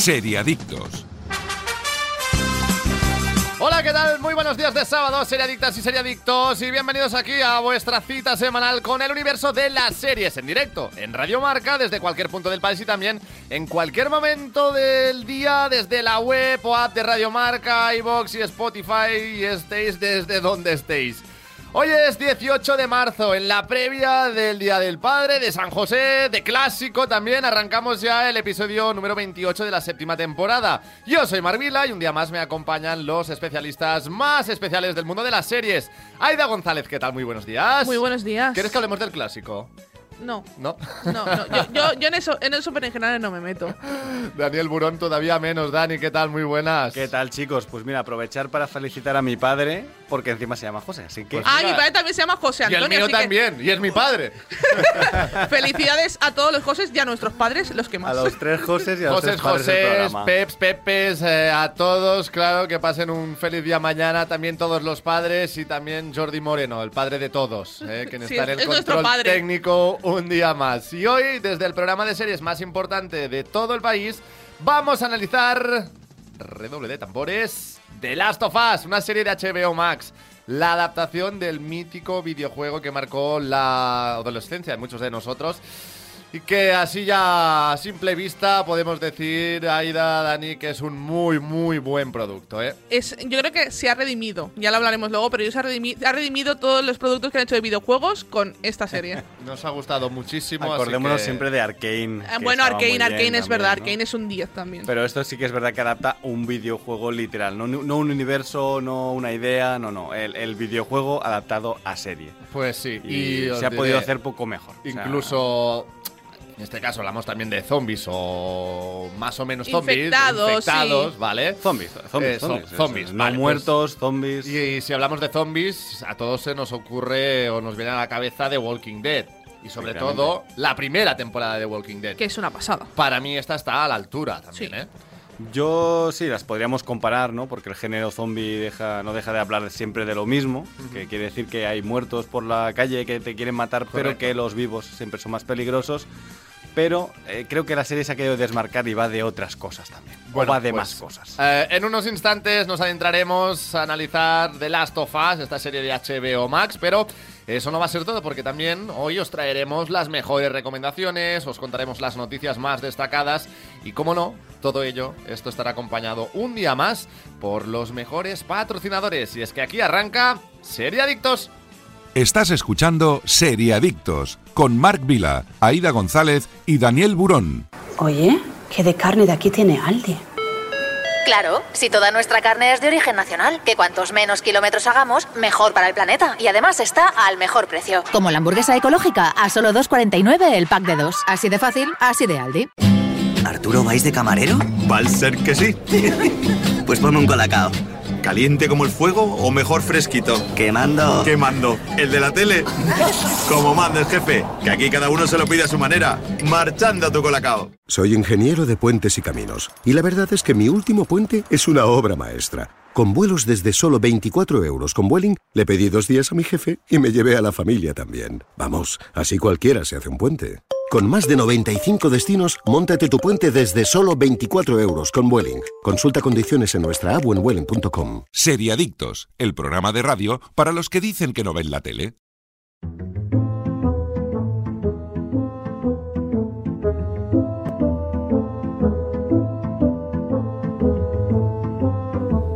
Seriadictos. Hola, ¿qué tal? Muy buenos días de sábado, seriadictas y seriadictos, y bienvenidos aquí a vuestra cita semanal con el universo de las series en directo, en Radio Marca, desde cualquier punto del país y también en cualquier momento del día, desde la web o app de Radio Marca, iBox y Spotify, y estéis desde donde estéis. Hoy es 18 de marzo, en la previa del Día del Padre, de San José, de Clásico también. Arrancamos ya el episodio número 28 de la séptima temporada. Yo soy Marvila y un día más me acompañan los especialistas más especiales del mundo de las series. Aida González, ¿qué tal? Muy buenos días. Muy buenos días. ¿Quieres que hablemos del Clásico? No. ¿No? No, no. Yo, yo, yo en eso, en eso en general no me meto. Daniel Burón todavía menos. Dani, ¿qué tal? Muy buenas. ¿Qué tal, chicos? Pues mira, aprovechar para felicitar a mi padre, porque encima se llama José, así que... Pues Ah, mi padre también se llama José Y el mío así que también, y es mi padre. Felicidades a todos los Josés y a nuestros padres, los que a más. los tres Josés y a los José, tres padres del José, programa. Peps, Pepes, eh, a todos, claro, que pasen un feliz día mañana, también todos los padres y también Jordi Moreno, el padre de todos, eh, quien Sí, está en el control padre. técnico un día más. Y hoy, desde el programa de series más importante de todo el país, vamos a analizar, redoble de tambores, The Last of Us, una serie de HBO Max. La adaptación del mítico videojuego que marcó la adolescencia de muchos de nosotros. Y que así ya a simple vista podemos decir, Aida, Dani, que es un muy, muy buen producto, ¿eh? Es, yo creo que se ha redimido, ya lo hablaremos luego, pero se ha redimido, ha redimido todos los productos que han hecho de videojuegos con esta serie. Nos ha gustado muchísimo. así Acordémonos que- siempre de Arkane. Ah, bueno, Arkane, Arkane es también, verdad, ¿no? Arkane es un 10 también. Pero esto sí que es verdad que adapta un videojuego literal, no, no un universo, no una idea, no, no, el, el videojuego adaptado a serie. Pues sí, Y, se ha diré, podido hacer poco mejor. o sea, Incluso, en este caso hablamos también de zombies o más o menos zombies. Infectados, infectados, sí. ¿vale? Zombies, zombies, Eh, zo- zombies, zombies, eso, no vale, pues- muertos, zombies. Y si hablamos de zombies, a todos se nos ocurre o nos viene a la cabeza The Walking Dead. Y sobre todo, la primera temporada de The Walking Dead. que es una pasada. Para mí esta está a la altura también, Sí. ¿eh? Yo sí, las podríamos comparar, ¿no? Porque el género zombie deja, no deja de hablar siempre de lo mismo, que quiere decir que hay muertos por la calle que te quieren matar, pero Correcto. que los vivos siempre son más peligrosos. Pero eh, creo que la serie se ha querido desmarcar y va de otras cosas también. Bueno, o va de pues, más cosas. Eh, en unos instantes nos adentraremos a analizar The Last of Us, esta serie de HBO Max, pero eso no va a ser todo porque también hoy os traeremos las mejores recomendaciones, os contaremos las noticias más destacadas y, como no, todo ello, esto estará acompañado un día más por los mejores patrocinadores. Y es que aquí arranca Serie Adictos. Estás escuchando Seriadictos con Marc Vila, Aida González y Daniel Burón. Oye, ¿qué de carne de aquí tiene Aldi? Claro, si toda nuestra carne es de origen nacional, que cuantos menos kilómetros hagamos, mejor para el planeta. Y además está al mejor precio. Como la hamburguesa ecológica, a solo 2,49 el pack de dos. Así de fácil, así de Aldi. ¿Arturo vais de camarero? Va a ser que sí. Pues ponme un colacao. ¿Caliente como el fuego o mejor fresquito? Quemando. ¿Qué mando? ¿El de la tele? Como manda el jefe, que aquí cada uno se lo pide a su manera. Marchando tu colacao. Soy ingeniero de puentes y caminos, y la verdad es que mi último puente es una obra maestra. Con vuelos desde solo 24 euros con Vueling, le pedí dos días a mi jefe y me llevé a la familia también. Vamos, así cualquiera se hace un puente. Con más de 95 destinos, móntate tu puente desde solo 24 euros con Vueling. Consulta condiciones en nuestra app o en vueling.com. Seriadictos, el programa de radio para los que dicen que no ven la tele.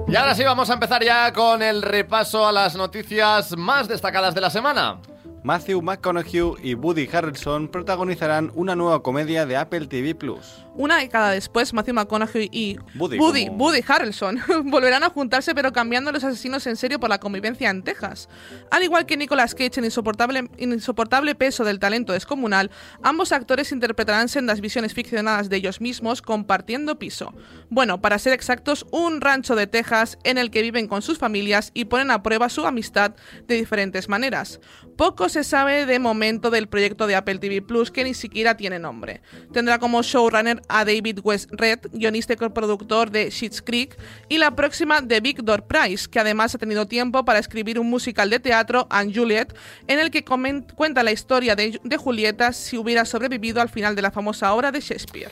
Y ahora sí vamos a empezar ya con el repaso a las noticias más destacadas de la semana. Matthew McConaughey y Woody Harrelson protagonizarán una nueva comedia de Apple TV Plus. Una década después, Matthew McConaughey y Woody, Woody, como- Woody Harrelson volverán a juntarse pero cambiando los asesinos en serio por la convivencia en Texas. Al igual que Nicolas Cage en insoportable, en insoportable peso del talento descomunal, ambos actores interpretarán sendas visiones ficcionadas de ellos mismos compartiendo piso. Bueno, para ser exactos, un rancho de Texas en el que viven con sus familias y ponen a prueba su amistad de diferentes maneras. Poco se sabe de momento del proyecto de Apple TV Plus que ni siquiera tiene nombre. Tendrá como showrunner a David West Red, guionista y coproductor de Schitt's Creek, y la próxima de Victor Price, que además ha tenido tiempo para escribir un musical de teatro, Anne Juliet, en el que cuenta la historia de, de Julieta si hubiera sobrevivido al final de la famosa obra de Shakespeare.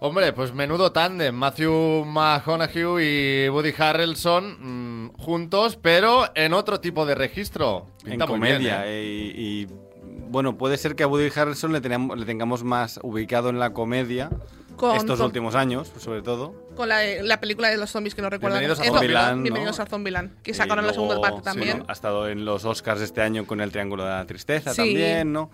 Hombre, pues menudo tándem. Matthew McConaughey y Woody Harrelson mm, juntos, pero en otro tipo de registro. En bien, comedia. ¿eh? y, y, bueno, puede ser que a Woody Harrelson le, teníamos- le tengamos más ubicado en la comedia Con- estos con- últimos años, sobre todo. Con la, la película de los zombies que no recuerdo. Bienvenidos a Zombieland, ¿no? Bienvenidos a Zombieland, que sacaron la segunda luego, parte también. sí, ha estado en los Oscars este año con el Triángulo de la Tristeza Sí. también, ¿no?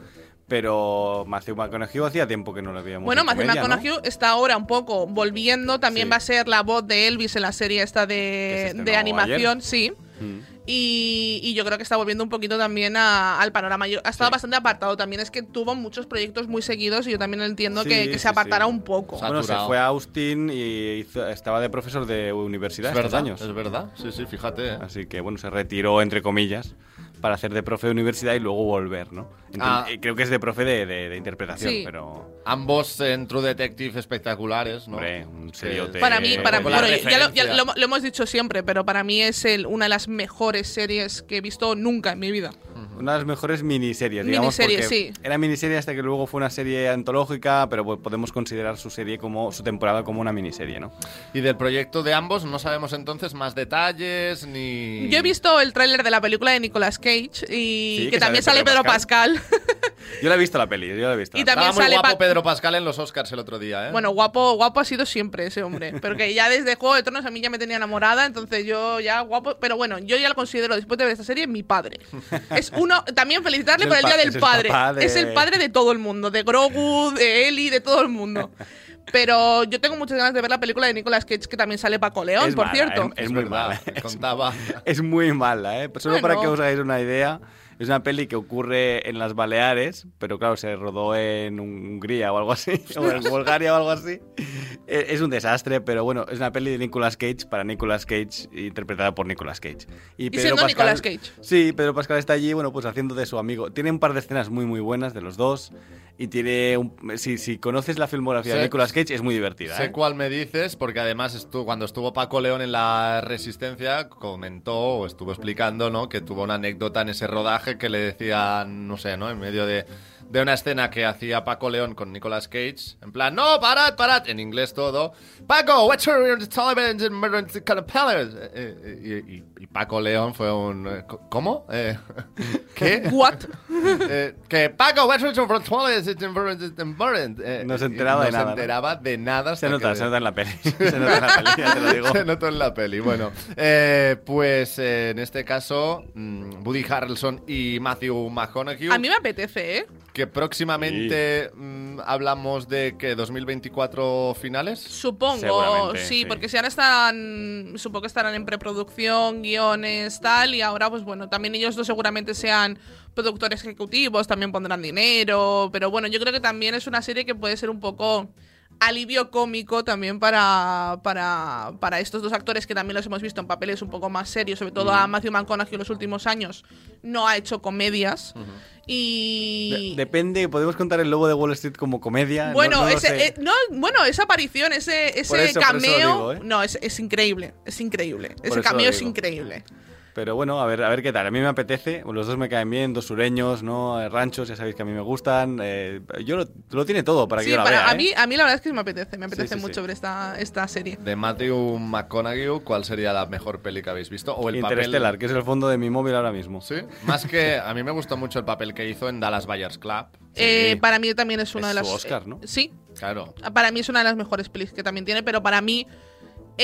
Pero Matthew McConaughey hacía tiempo que no lo veíamos. Bueno, en Matthew comedia, ¿no? McConaughey está ahora un poco volviendo. También Sí. va a ser la voz de Elvis en la serie esta de, de animación, ayer. sí. Mm. Y, y yo creo que está volviendo un poquito también a- al panorama. Yo- ha estado Sí. bastante apartado también. Es que tuvo muchos proyectos muy seguidos y yo también entiendo Sí, que, que sí, se apartara sí. un poco. Saturado. Bueno, se fue a Austin y hizo- estaba de profesor de universidad Es estos verdad, años. es verdad. Sí, sí, fíjate. ¿eh? Así que bueno, se retiró entre comillas para hacer de profe de universidad y luego volver, ¿no? Enten- Ah. eh, Creo que es de profe de, de- de interpretación, Sí. pero Ambos en True Detective espectaculares, ¿no? hombre, un seriote. Para mí, para, bueno, ya, lo, ya referencia. lo- lo hemos dicho siempre, pero para mí es el- una de las mejores series que he visto nunca en mi vida. Una de las mejores miniseries, digamos. Miniseries, porque sí. Era miniserie hasta que luego fue una serie antológica, pero pues, podemos considerar su serie como su temporada como una miniserie, ¿no? Y del proyecto de ambos no sabemos entonces más detalles ni. Yo he visto el tráiler de la película de Nicolas Cage y Sí, que, que también sale sale Pedro Pedro Pascal. Yo la he visto la peli, yo la he visto. Y también Estaba muy sale guapo Pa- Pedro Pascal en los Oscars el otro día, ¿eh? bueno, guapo, guapo ha sido siempre ese hombre. Pero que ya desde Juego de Tronos a mí ya me tenía enamorada, entonces yo ya guapo. Pero bueno, yo ya lo considero, después de ver esta serie, mi padre. Es uno, también felicitarle por el Día del es Padre. de- Es el padre de todo el mundo, de Grogu, de Ellie, de todo el mundo. Pero yo tengo muchas ganas de ver la película de Nicolas Cage, que también sale Paco León, Es por mala, cierto. es- es muy mala. Es- Contaba. Es muy mala, ¿eh? Solo Bueno. para que os hagáis una idea, es una peli que ocurre en las Baleares, pero claro, se rodó en Hungría o algo así, o en Bulgaria o algo así. Eh, Es un desastre, pero bueno, es una peli de Nicolas Cage para Nicolas Cage, interpretada por Nicolas Cage. Y siendo Nicolas Cage. Sí, Pedro Pascal está allí, bueno, pues haciendo de su amigo. Tiene un par de escenas muy, muy buenas de los dos. Y tiene. Un, si, si conoces la filmografía de Nicolas Cage, es muy divertida. Sé ¿eh? cuál me dices, porque además estu- cuando estuvo Paco León en la Resistencia, comentó o estuvo explicando, ¿no? Que tuvo una anécdota en ese rodaje que le decían, no sé, ¿no? En medio de, de una escena que hacía Paco León con Nicolas Cage, en plan, no, parad, parad, en inglés todo. Paco, what's your murder kind of palace?" Eh, eh, y, y- y Paco León fue un, eh, ¿cómo? Eh, ¿Qué? What? Eh, que Paco, what's your Taliban and murder?" Eh, No se y enteraba de no nada, se ¿no? enteraba de nada. Se nota, que- se nota en la peli. Se nota en la peli, ya te lo digo. se notó en la peli. Bueno, eh, pues eh, en este caso, mm, Woody Harrelson y Matthew McConaughey, A mí me apetece, ¿eh? que próximamente mm, hablamos de que 2024 finales. Supongo, sí, sí. porque si ahora están, supongo que estarán en preproducción, tal, y ahora, pues bueno, también ellos dos seguramente sean productores ejecutivos, también pondrán dinero, pero bueno, yo creo que también es una serie que puede ser un poco alivio cómico también para, para, para estos dos actores que también los hemos visto en papeles un poco más serios, sobre todo a Matthew McConaughey en los últimos años no ha hecho comedias y... De- depende, podemos contar el lobo de Wall Street como comedia. No- Bueno, no ese, eh, no, bueno, esa aparición, ese, ese eso- cameo, digo, ¿eh? no, es, es increíble, es increíble. Ese cameo es increíble. Pero bueno, a ver, a ver qué tal. A mí me apetece. Los dos me caen bien, dos sureños, ¿no? Eh, Ranchos, ya sabéis que a mí me gustan. Eh, yo lo, lo tiene todo para que Sí, yo la para, vea, a, ¿eh? mí, a mí la verdad es que me apetece, me apetece sí, mucho sí. ver esta, esta serie. De Matthew McConaughey, ¿cuál sería la mejor peli que habéis visto? O el Interstellar, papel. que es el fondo de mi móvil ahora mismo. Sí, más que a mí me gustó mucho el papel que hizo en Dallas Buyers Club. Eh, para mí también es una Es de su las... Oscar, eh, ¿no? sí, Claro. para mí es una de las mejores pelis que también tiene, pero para mí...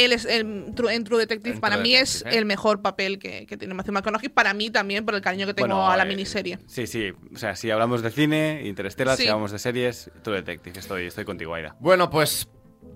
Él es el, True- en True Detective, En para True mí es ¿eh? el mejor papel que, que tiene Matthew McConaughey. Para mí también, por el cariño que tengo Bueno, a la eh, miniserie. Sí, sí. O sea, si hablamos de cine, Interstellar, Sí. si hablamos de series, True Detective. Estoy, estoy contigo, Aida. Bueno, pues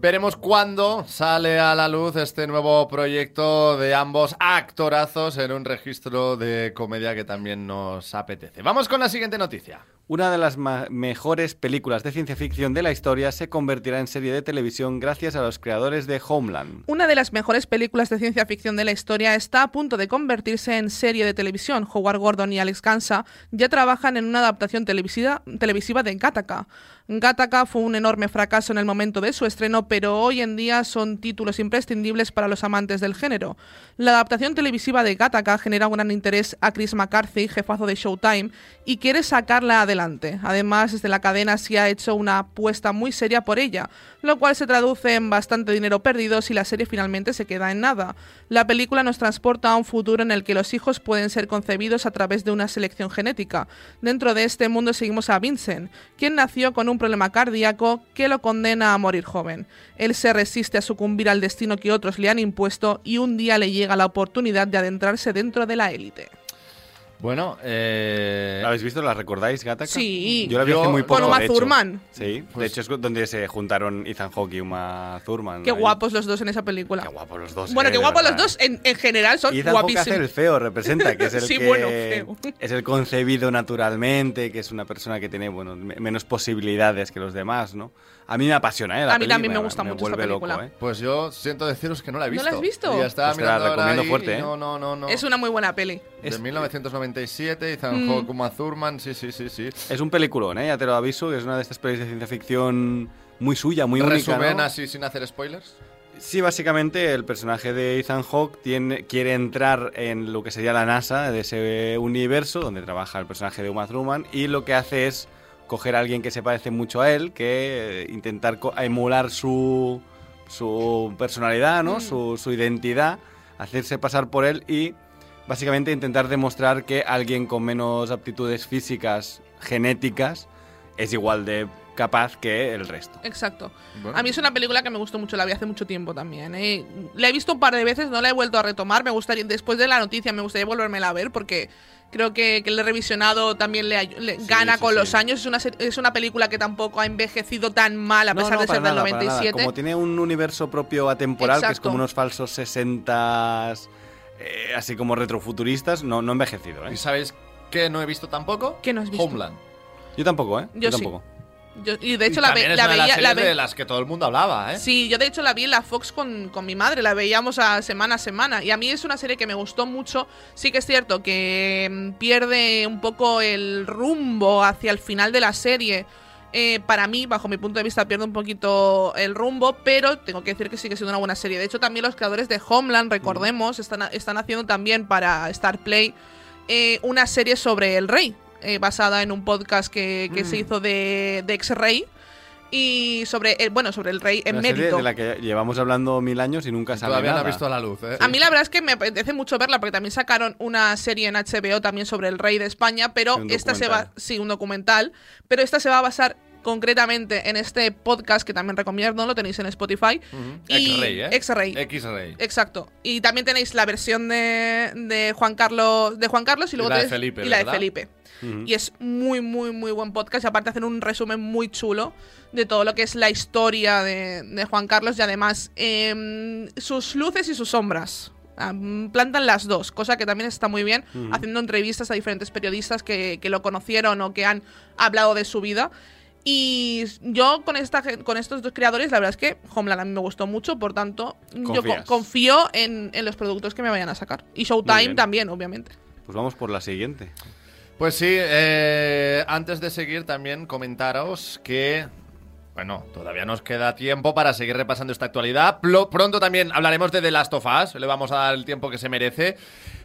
veremos cuándo sale a la luz este nuevo proyecto de ambos actorazos en un registro de comedia que también nos apetece. Vamos con la siguiente noticia. Una de las mejores películas de ciencia ficción de la historia se convertirá en serie de televisión gracias a los creadores de Homeland. Una de las mejores películas de ciencia ficción de la historia está a punto de convertirse en serie de televisión. Howard Gordon y Alex Gansa ya trabajan en una adaptación televisiva, televisiva de Gattaca. Gattaca fue un enorme fracaso en el momento de su estreno, pero hoy en día son títulos imprescindibles para los amantes del género. La adaptación televisiva de Gattaca genera un gran interés a Chris McCarthy, jefazo de Showtime, y quiere sacarla adelante adelante. Además, desde la cadena se ha hecho una apuesta muy seria por ella, lo cual se traduce en bastante dinero perdido si la serie finalmente se queda en nada. La película nos transporta a un futuro en el que los hijos pueden ser concebidos a través de una selección genética. Dentro de este mundo seguimos a Vincent, quien nació con un problema cardíaco que lo condena a morir joven. Él se resiste a sucumbir al destino que otros le han impuesto y un día le llega la oportunidad de adentrarse dentro de la élite. Bueno, eh... ¿La habéis visto? ¿La recordáis, Gata? Sí. Yo la vi hace muy poco, Con Uma de hecho. Thurman. Sí, Pues de hecho es donde se juntaron Ethan Hawke y Uma Thurman. Qué ahí. guapos los dos en esa película. Qué guapos los dos. Bueno, eh, qué de guapos los verdad. dos en, en general son Ethan Hawke hace el feo, representa, que es el Sí, que bueno, feo. es el concebido naturalmente, que es una persona que tiene bueno, me- menos posibilidades que los demás, ¿no? A mí me apasiona, ¿eh? la A mí peli, también me gusta mucho esta vuelve loco, película. ¿eh? Pues yo siento deciros que no la he ¿No visto. la has visto? Y estaba Pues te la mirando ahora recomiendo ahí fuerte, ¿eh? No, no, no, no. Es una muy buena peli. De 1997, Ethan Mm. Hawke, Uma Thurman, sí, sí, sí, sí. Es un peliculón, ¿eh? Ya te lo aviso, que es una de estas pelis de ciencia ficción muy suya, muy única, Resumen ¿no? así sin hacer spoilers. Sí, básicamente el personaje de Ethan Hawke tiene, quiere entrar en lo que sería la NASA de ese universo donde trabaja el personaje de Uma Thurman y lo que hace es coger a alguien que se parece mucho a él, que eh, intentar co- emular su, su personalidad, ¿no? Mm. Su, su identidad, hacerse pasar por él y básicamente intentar demostrar que alguien con menos aptitudes físicas, genéticas, es igual de capaz que el resto. Exacto. Bueno. A mí es una película que me gustó mucho, la vi hace mucho tiempo también. ¿eh? La he visto un par de veces, no la he vuelto a retomar. Me gustaría, después de la noticia, me gustaría volvérmela a ver porque creo que, que el revisionado también le, le gana sí, con sí. los años. Es una, se- es una película que tampoco ha envejecido tan mal a No, pesar no, de ser del nada, nada. 97. Como tiene un universo propio atemporal, que es como unos falsos 60 así como retrofuturistas, no, no envejecido, ¿eh? ¿Y sabéis qué no he visto tampoco? ¿Qué no has visto? Homeland. Yo tampoco, ¿eh? Yo sí. tampoco. Yo- y de hecho Y la, también ve- es la una de las veía. La series ve- de las que todo el mundo hablaba, ¿eh? Sí, yo de hecho la vi en la Fox con, con mi madre, la veíamos a semana a semana. Y a mí es una serie que me gustó mucho. Sí que es cierto que mm, pierde un poco el rumbo hacia el final de la serie. Eh, para mí, bajo mi punto de vista, pierde un poquito el rumbo, pero tengo que decir que sigue siendo una buena serie. De hecho, también los creadores de Homeland, recordemos, están, están haciendo también para Star Play eh, una serie sobre el rey, eh, basada en un podcast que, que se hizo de, de ex-rey. Y sobre el, bueno, sobre el rey en mérito. de la que llevamos hablando mil años y nunca sale Todavía no nada. ha visto la luz, ¿eh? A mí la verdad es que me apetece mucho verla porque también sacaron una serie en HBO también sobre el rey de España, pero esta se va, sí, un documental, pero esta se va a basar concretamente en este podcast que también recomiendo, lo tenéis en Spotify. Y- Ex-rey, ¿eh? X-Rey. Exacto. Y también tenéis la versión de, de Juan Carlos de Juan Carlos y luego la de tenéis- Felipe, y la de. Felipe. Y es muy, muy, muy buen podcast. Y aparte hacen un resumen muy chulo de todo lo que es la historia de, de Juan Carlos y además em, sus luces y sus sombras. Plantan las dos, cosa que también está muy bien, haciendo entrevistas a diferentes periodistas que, que lo conocieron o que han hablado de su vida. Y yo con, esta, con estos dos creadores, la verdad es que Homeland a mí me gustó mucho, por tanto, yo confío en, en los productos que me vayan a sacar. Y Showtime también, obviamente. Pues vamos por la siguiente. Pues sí, eh, antes de seguir también comentaros que, bueno, todavía nos queda tiempo para seguir repasando esta actualidad. Pronto también hablaremos de The Last of Us, le vamos a dar el tiempo que se merece.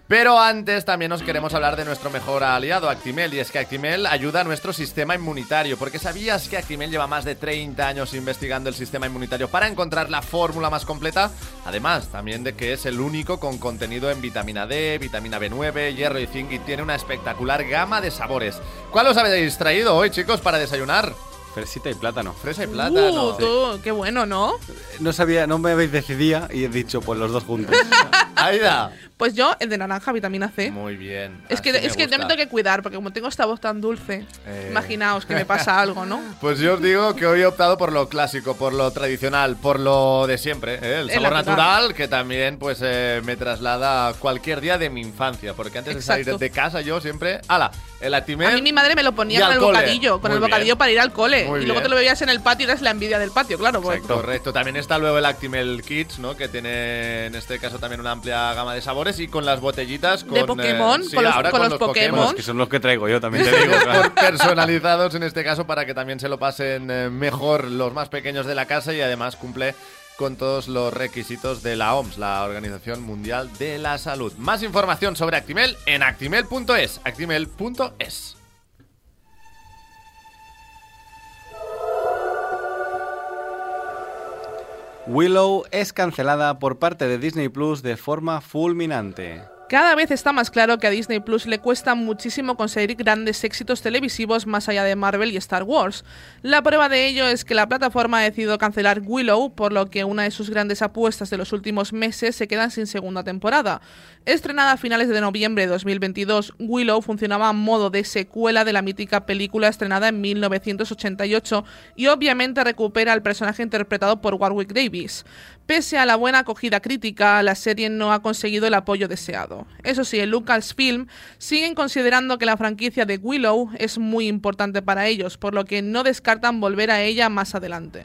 Pero antes también os queremos hablar de nuestro mejor aliado, Actimel, y es que Actimel ayuda a nuestro sistema inmunitario, porque ¿sabías que Actimel lleva más de 30 años investigando el sistema inmunitario para encontrar la fórmula más completa? Además, también de que es el único con contenido en vitamina D, vitamina B9, hierro y zinc y tiene una espectacular gama de sabores. ¿Cuál os habéis traído hoy, chicos, para desayunar? Fresita y plátano. Fresa y plátano. Uh, tú, qué bueno, ¿no? No sabía, no me habéis decidido y he dicho, pues los dos juntos. Aida. Pues yo, el de naranja, vitamina C. Muy bien. Es que, es que yo me tengo que cuidar, porque como tengo esta voz tan dulce, Eh. imaginaos que me pasa algo, ¿no? Pues yo os digo que hoy he optado por lo clásico, por lo tradicional, por lo de siempre, ¿eh? el sabor natural. natural, que también pues eh, me traslada a cualquier día de mi infancia, porque antes de salir de casa yo siempre, ala, el Actimel. A mí mi madre me lo ponía al con el cole. bocadillo, con Muy el bocadillo bien. para ir al cole. Muy y luego te lo bebías en el patio y eres la envidia del patio, claro. pues- Correcto, también está luego el Actimel Kids, ¿no? Que tiene en este caso también una amplia gama de sabores y con las botellitas con, De eh, Pokémon, sí, con los- ahora con con los los Pokémon. Es que son los que traigo yo, también te digo. personalizados en este caso para que también se lo pasen eh, mejor los más pequeños de la casa y además cumple con todos los requisitos de la OMS, la Organización Mundial de la Salud. Más información sobre Actimel en actimel.es, actimel.es. Willow es cancelada por parte de Disney Plus de forma fulminante. Cada vez está más claro que a Disney Plus le cuesta muchísimo conseguir grandes éxitos televisivos más allá de Marvel y Star Wars. La prueba de ello es que la plataforma ha decidido cancelar Willow, por lo que una de sus grandes apuestas de los últimos meses se queda sin segunda temporada. Estrenada a finales de noviembre de 2022, Willow funcionaba a modo de secuela de la mítica película estrenada en 1988 y obviamente recupera al personaje interpretado por Warwick Davis. Pese a la buena acogida crítica, la serie no ha conseguido el apoyo deseado. Eso sí, en Lucasfilm siguen considerando que la franquicia de Willow es muy importante para ellos, por lo que no descartan volver a ella más adelante.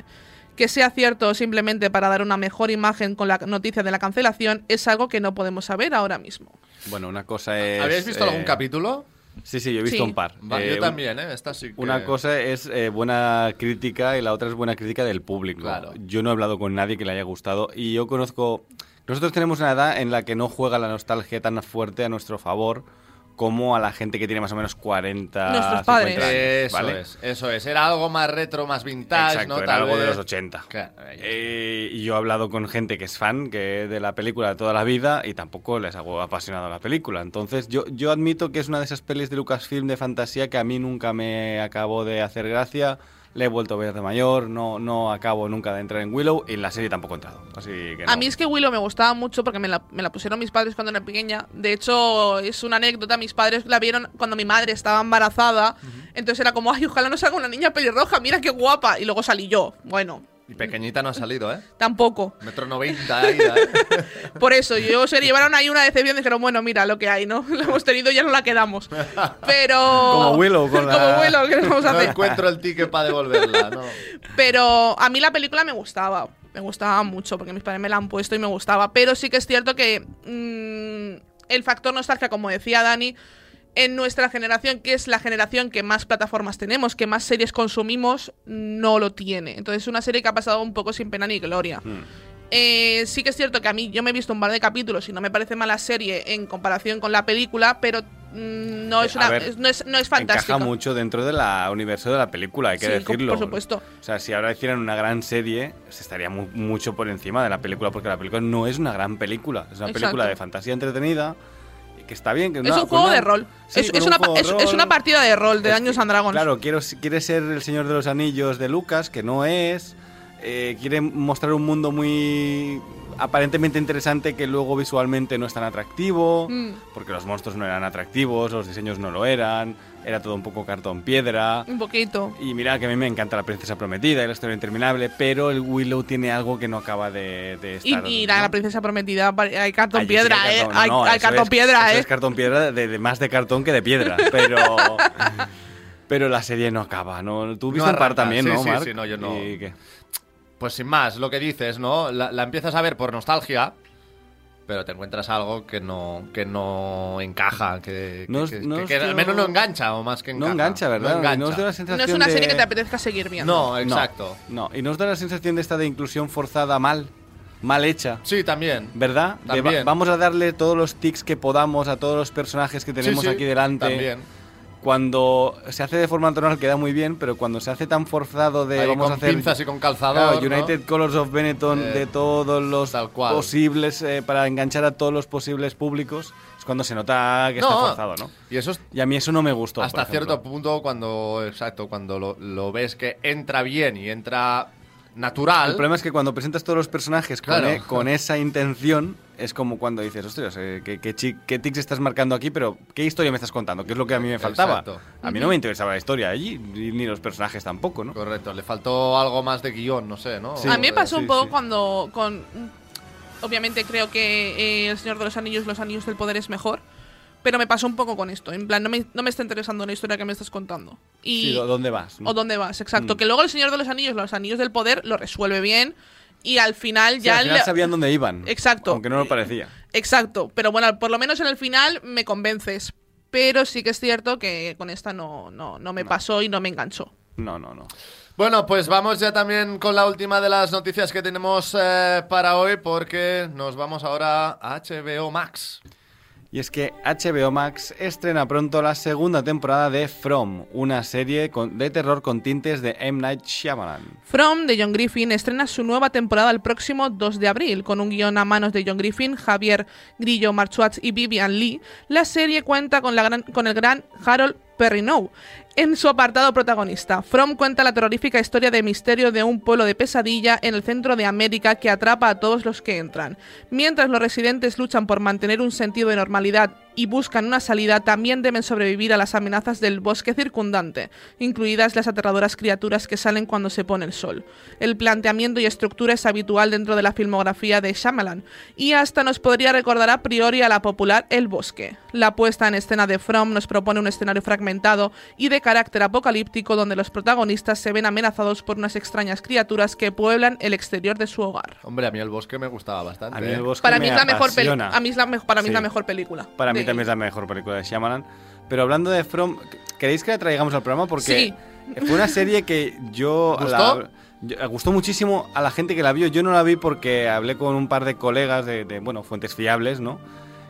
Que sea cierto simplemente para dar una mejor imagen con la noticia de la cancelación es algo que no podemos saber ahora mismo. Bueno, una cosa es... ¿Habéis visto algún eh, capítulo? Sí, sí, yo he visto Sí. un par. Va, Eh, yo también, ¿eh? Esta sí que- Una cosa es eh, buena crítica y la otra es buena crítica del público. Claro. Yo no he hablado con nadie que le haya gustado y yo conozco... Nosotros tenemos una edad en la que no juega la nostalgia tan fuerte a nuestro favor como a la gente que tiene más o menos 40, Nuestros 50 padres. años, Eso ¿vale? es, eso es. Era algo más retro, más vintage, Exacto, ¿no? era Tal algo de los 80. Claro. Eh, y yo he hablado con gente que es fan que de la película de toda la vida y tampoco les hago apasionado la película. Entonces yo, yo admito que es una de esas pelis de Lucasfilm de fantasía que a mí nunca me acabó de hacer gracia. Le he vuelto a ver de mayor, no, no acabo nunca de entrar en Willow y en la serie tampoco he entrado. Así que no. A mí es que Willow me gustaba mucho porque me la, me la pusieron mis padres cuando era pequeña. De hecho, es una anécdota. Mis padres la vieron cuando mi madre estaba embarazada. Entonces era como, ay, ojalá no salga una niña pelirroja, mira qué guapa. Y luego salí yo. Bueno, Y pequeñita no ha salido, ¿eh? tampoco. Metro noventa ahí, ¿eh? Por eso, yo se llevaron ahí una decepción y dijeron, bueno, mira lo que hay, ¿no? Lo hemos tenido y ya no la quedamos. Pero. Como Willow con la- Como Willow, ¿qué vamos a No hacer? encuentro el ticket para devolverla, ¿no? Pero a mí la película me gustaba. Me gustaba mucho porque mis padres me la han puesto y me gustaba. Pero sí que es cierto que mm, el factor nostalgia, como decía Dani, en nuestra generación, que es la generación que más plataformas tenemos, que más series consumimos, no lo tiene. Entonces es una serie que ha pasado un poco sin pena ni gloria. Hmm. Eh, sí que es cierto que a mí yo me he visto un par de capítulos y no me parece mala serie en comparación con la película, pero mm, no es A una ver, es- no es, no es fantástica. Encaja mucho dentro del universo de la película, hay que Sí, decirlo. por supuesto. O sea, si ahora hicieran una gran serie, se estaría mu- mucho por encima de la película, porque la película no es una gran película. Es una Exacto. película de fantasía entretenida, que está bien. Que Es una- un juego una- de rol. Sí, es, con es un una, juego es una partida de rol de Daños and Dragons. Claro, quiero, quiere ser el Señor de los Anillos de Lucas, que no es. eh, quiere mostrar un mundo muy aparentemente interesante que luego visualmente no es tan atractivo, Mm. porque los monstruos no eran atractivos, los diseños no lo eran, era todo un poco cartón piedra. Un poquito. Y mira que a mí me encanta la princesa prometida y la historia interminable, pero el Willow tiene algo que no acaba de, de Y, estar. y ¿no? la, la princesa prometida, hay cartón Allí sí piedra, que ¿eh? cartón. No, hay no, hay cartón es- piedra, ¿eh? Es cartón piedra de, de más de cartón que de piedra, pero. pero la serie no acaba, ¿no? Tú viste No un par también, Sí, ¿no, sí, Marc? sí, no, yo no. ¿Y qué? Pues sin más, lo que dices, ¿no? La, la empiezas a ver por nostalgia, pero te encuentras algo que no, que no encaja, que, que- No os- que- no que- os que al menos no engancha, o más que No encaja. engancha, ¿verdad? No engancha. No os da la No sensación es una de- serie que te apetezca seguir viendo. No, exacto. No, y nos da la sensación de esta de inclusión forzada mal, mal hecha. Sí, también. ¿Verdad? Va- También. vamos a darle todos los tics que podamos a todos los personajes que tenemos Sí, sí, aquí delante. También. Cuando se hace de forma natural queda muy bien, pero cuando se hace tan forzado de Ahí vamos con a hacer pinzas y con calzador, Claro, ¿no? United Colors of Benetton Eh, de todos los tal cual. posibles eh, para enganchar a todos los posibles públicos es cuando se nota que está No, forzado, ¿no? Y eso es Y a mí eso no me gustó. hasta cierto punto cuando, exacto, cuando lo, lo ves que entra bien y entra natural. El problema es que cuando presentas todos los personajes con, Claro. e- con esa intención, es como cuando dices, ostras, eh, ¿qué, qué, qué tics estás marcando aquí? Pero ¿qué historia me estás contando? ¿Qué es lo que a mí me faltaba? Exacto. A mí no me interesaba la historia allí, ni los personajes tampoco, ¿no? Correcto, le faltó algo más de guion, no sé, ¿no? Sí. a mí me pasó sí, un poco sí. cuando con obviamente creo que eh, El Señor de los Anillos, Los Anillos del Poder es mejor, pero me pasó un poco con esto, en plan no me, no me está interesando la historia que me estás contando. Y Sí, ¿dó- ¿dónde vas? no? o dónde vas, exacto, Mm. que luego El Señor de los Anillos, Los Anillos del Poder lo resuelve bien y al final Sí, ya al final le- sabían dónde iban. Exacto. Aunque no lo parecía. Exacto, pero bueno, por lo menos en el final me convences. Pero sí que es cierto que con esta no, no, no me pasó y no me enganchó. No, no, no. Bueno, pues vamos ya también con la última de las noticias que tenemos eh, para hoy porque nos vamos ahora a HBO Max. Y es que HBO Max estrena pronto la segunda temporada de From, una serie de terror con tintes de M. Night Shyamalan. From, de John Griffin, estrena su nueva temporada el próximo 2 de abril. Con un guion a manos de John Griffin, Javier Grillo, Mark Schwartz y Vivian Lee, la serie cuenta con, la gran- con el gran Harold Perrineau en su apartado protagonista. From cuenta la terrorífica historia de misterio de un pueblo de pesadilla en el centro de América que atrapa a todos los que entran. Mientras los residentes luchan por mantener un sentido de normalidad y buscan una salida, también deben sobrevivir a las amenazas del bosque circundante, incluidas las aterradoras criaturas que salen cuando se pone el sol. El planteamiento y estructura es habitual dentro de la filmografía de Shyamalan, y hasta nos podría recordar a priori a la popular El Bosque. La puesta en escena de From nos propone un escenario fragmentado y de carácter apocalíptico donde los protagonistas se ven amenazados por unas extrañas criaturas que pueblan el exterior de su hogar. Hombre, a mí el bosque me gustaba bastante. A mí ¿eh? el bosque Para me mí es la mejor peli- apasiona. a mí es la me- para mí es Sí. la mejor película. Para mí de- también es la mejor película de Shyamalan. Pero hablando de From, ¿queréis que la traigamos al programa? Porque Sí. fue una serie que yo... ¿Gustó? la- yo- gustó muchísimo a la gente que la vio. Yo no la vi porque hablé con un par de colegas de, de, bueno, fuentes fiables, ¿no?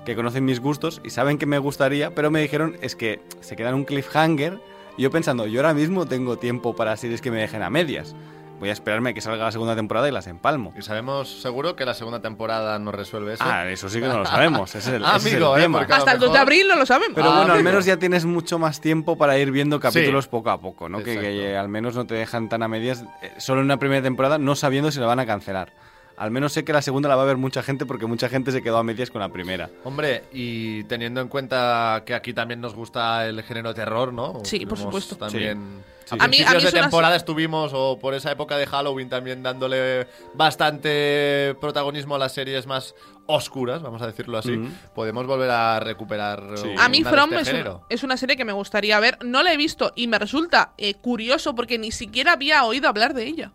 Que conocen mis gustos y saben que me gustaría, pero me dijeron es que se queda en un cliffhanger. Y yo pensando, yo ahora mismo tengo tiempo para series que me dejen a medias. Voy a esperarme a que salga la segunda temporada y las empalmo. Y sabemos seguro que la segunda temporada nos resuelve eso. Ah, eso sí que no lo sabemos. Ese es el, Ah, ese es el amigo, ¿eh? tema. A lo Hasta el 2 de abril no lo sabemos. Pero Ah, bueno, al menos ya tienes mucho más tiempo para ir viendo capítulos poco a poco, ¿no? Que, eh, al menos no te dejan tan a medias, eh, solo en una primera temporada, no sabiendo si la van a cancelar. Al menos sé que la segunda la va a ver mucha gente porque mucha gente se quedó a medias con la primera. Hombre, y teniendo en cuenta que aquí también nos gusta el género terror, ¿no? Sí, por supuesto. También. Sí. A, A mí- a mí de una- temporada estuvimos, o por esa época de Halloween, también dándole bastante protagonismo a las series más oscuras, vamos a decirlo así. Podemos volver a recuperar. Sí. A mí From este es, es una serie que me gustaría ver. No la he visto y me resulta eh, curioso porque ni siquiera había oído hablar de ella.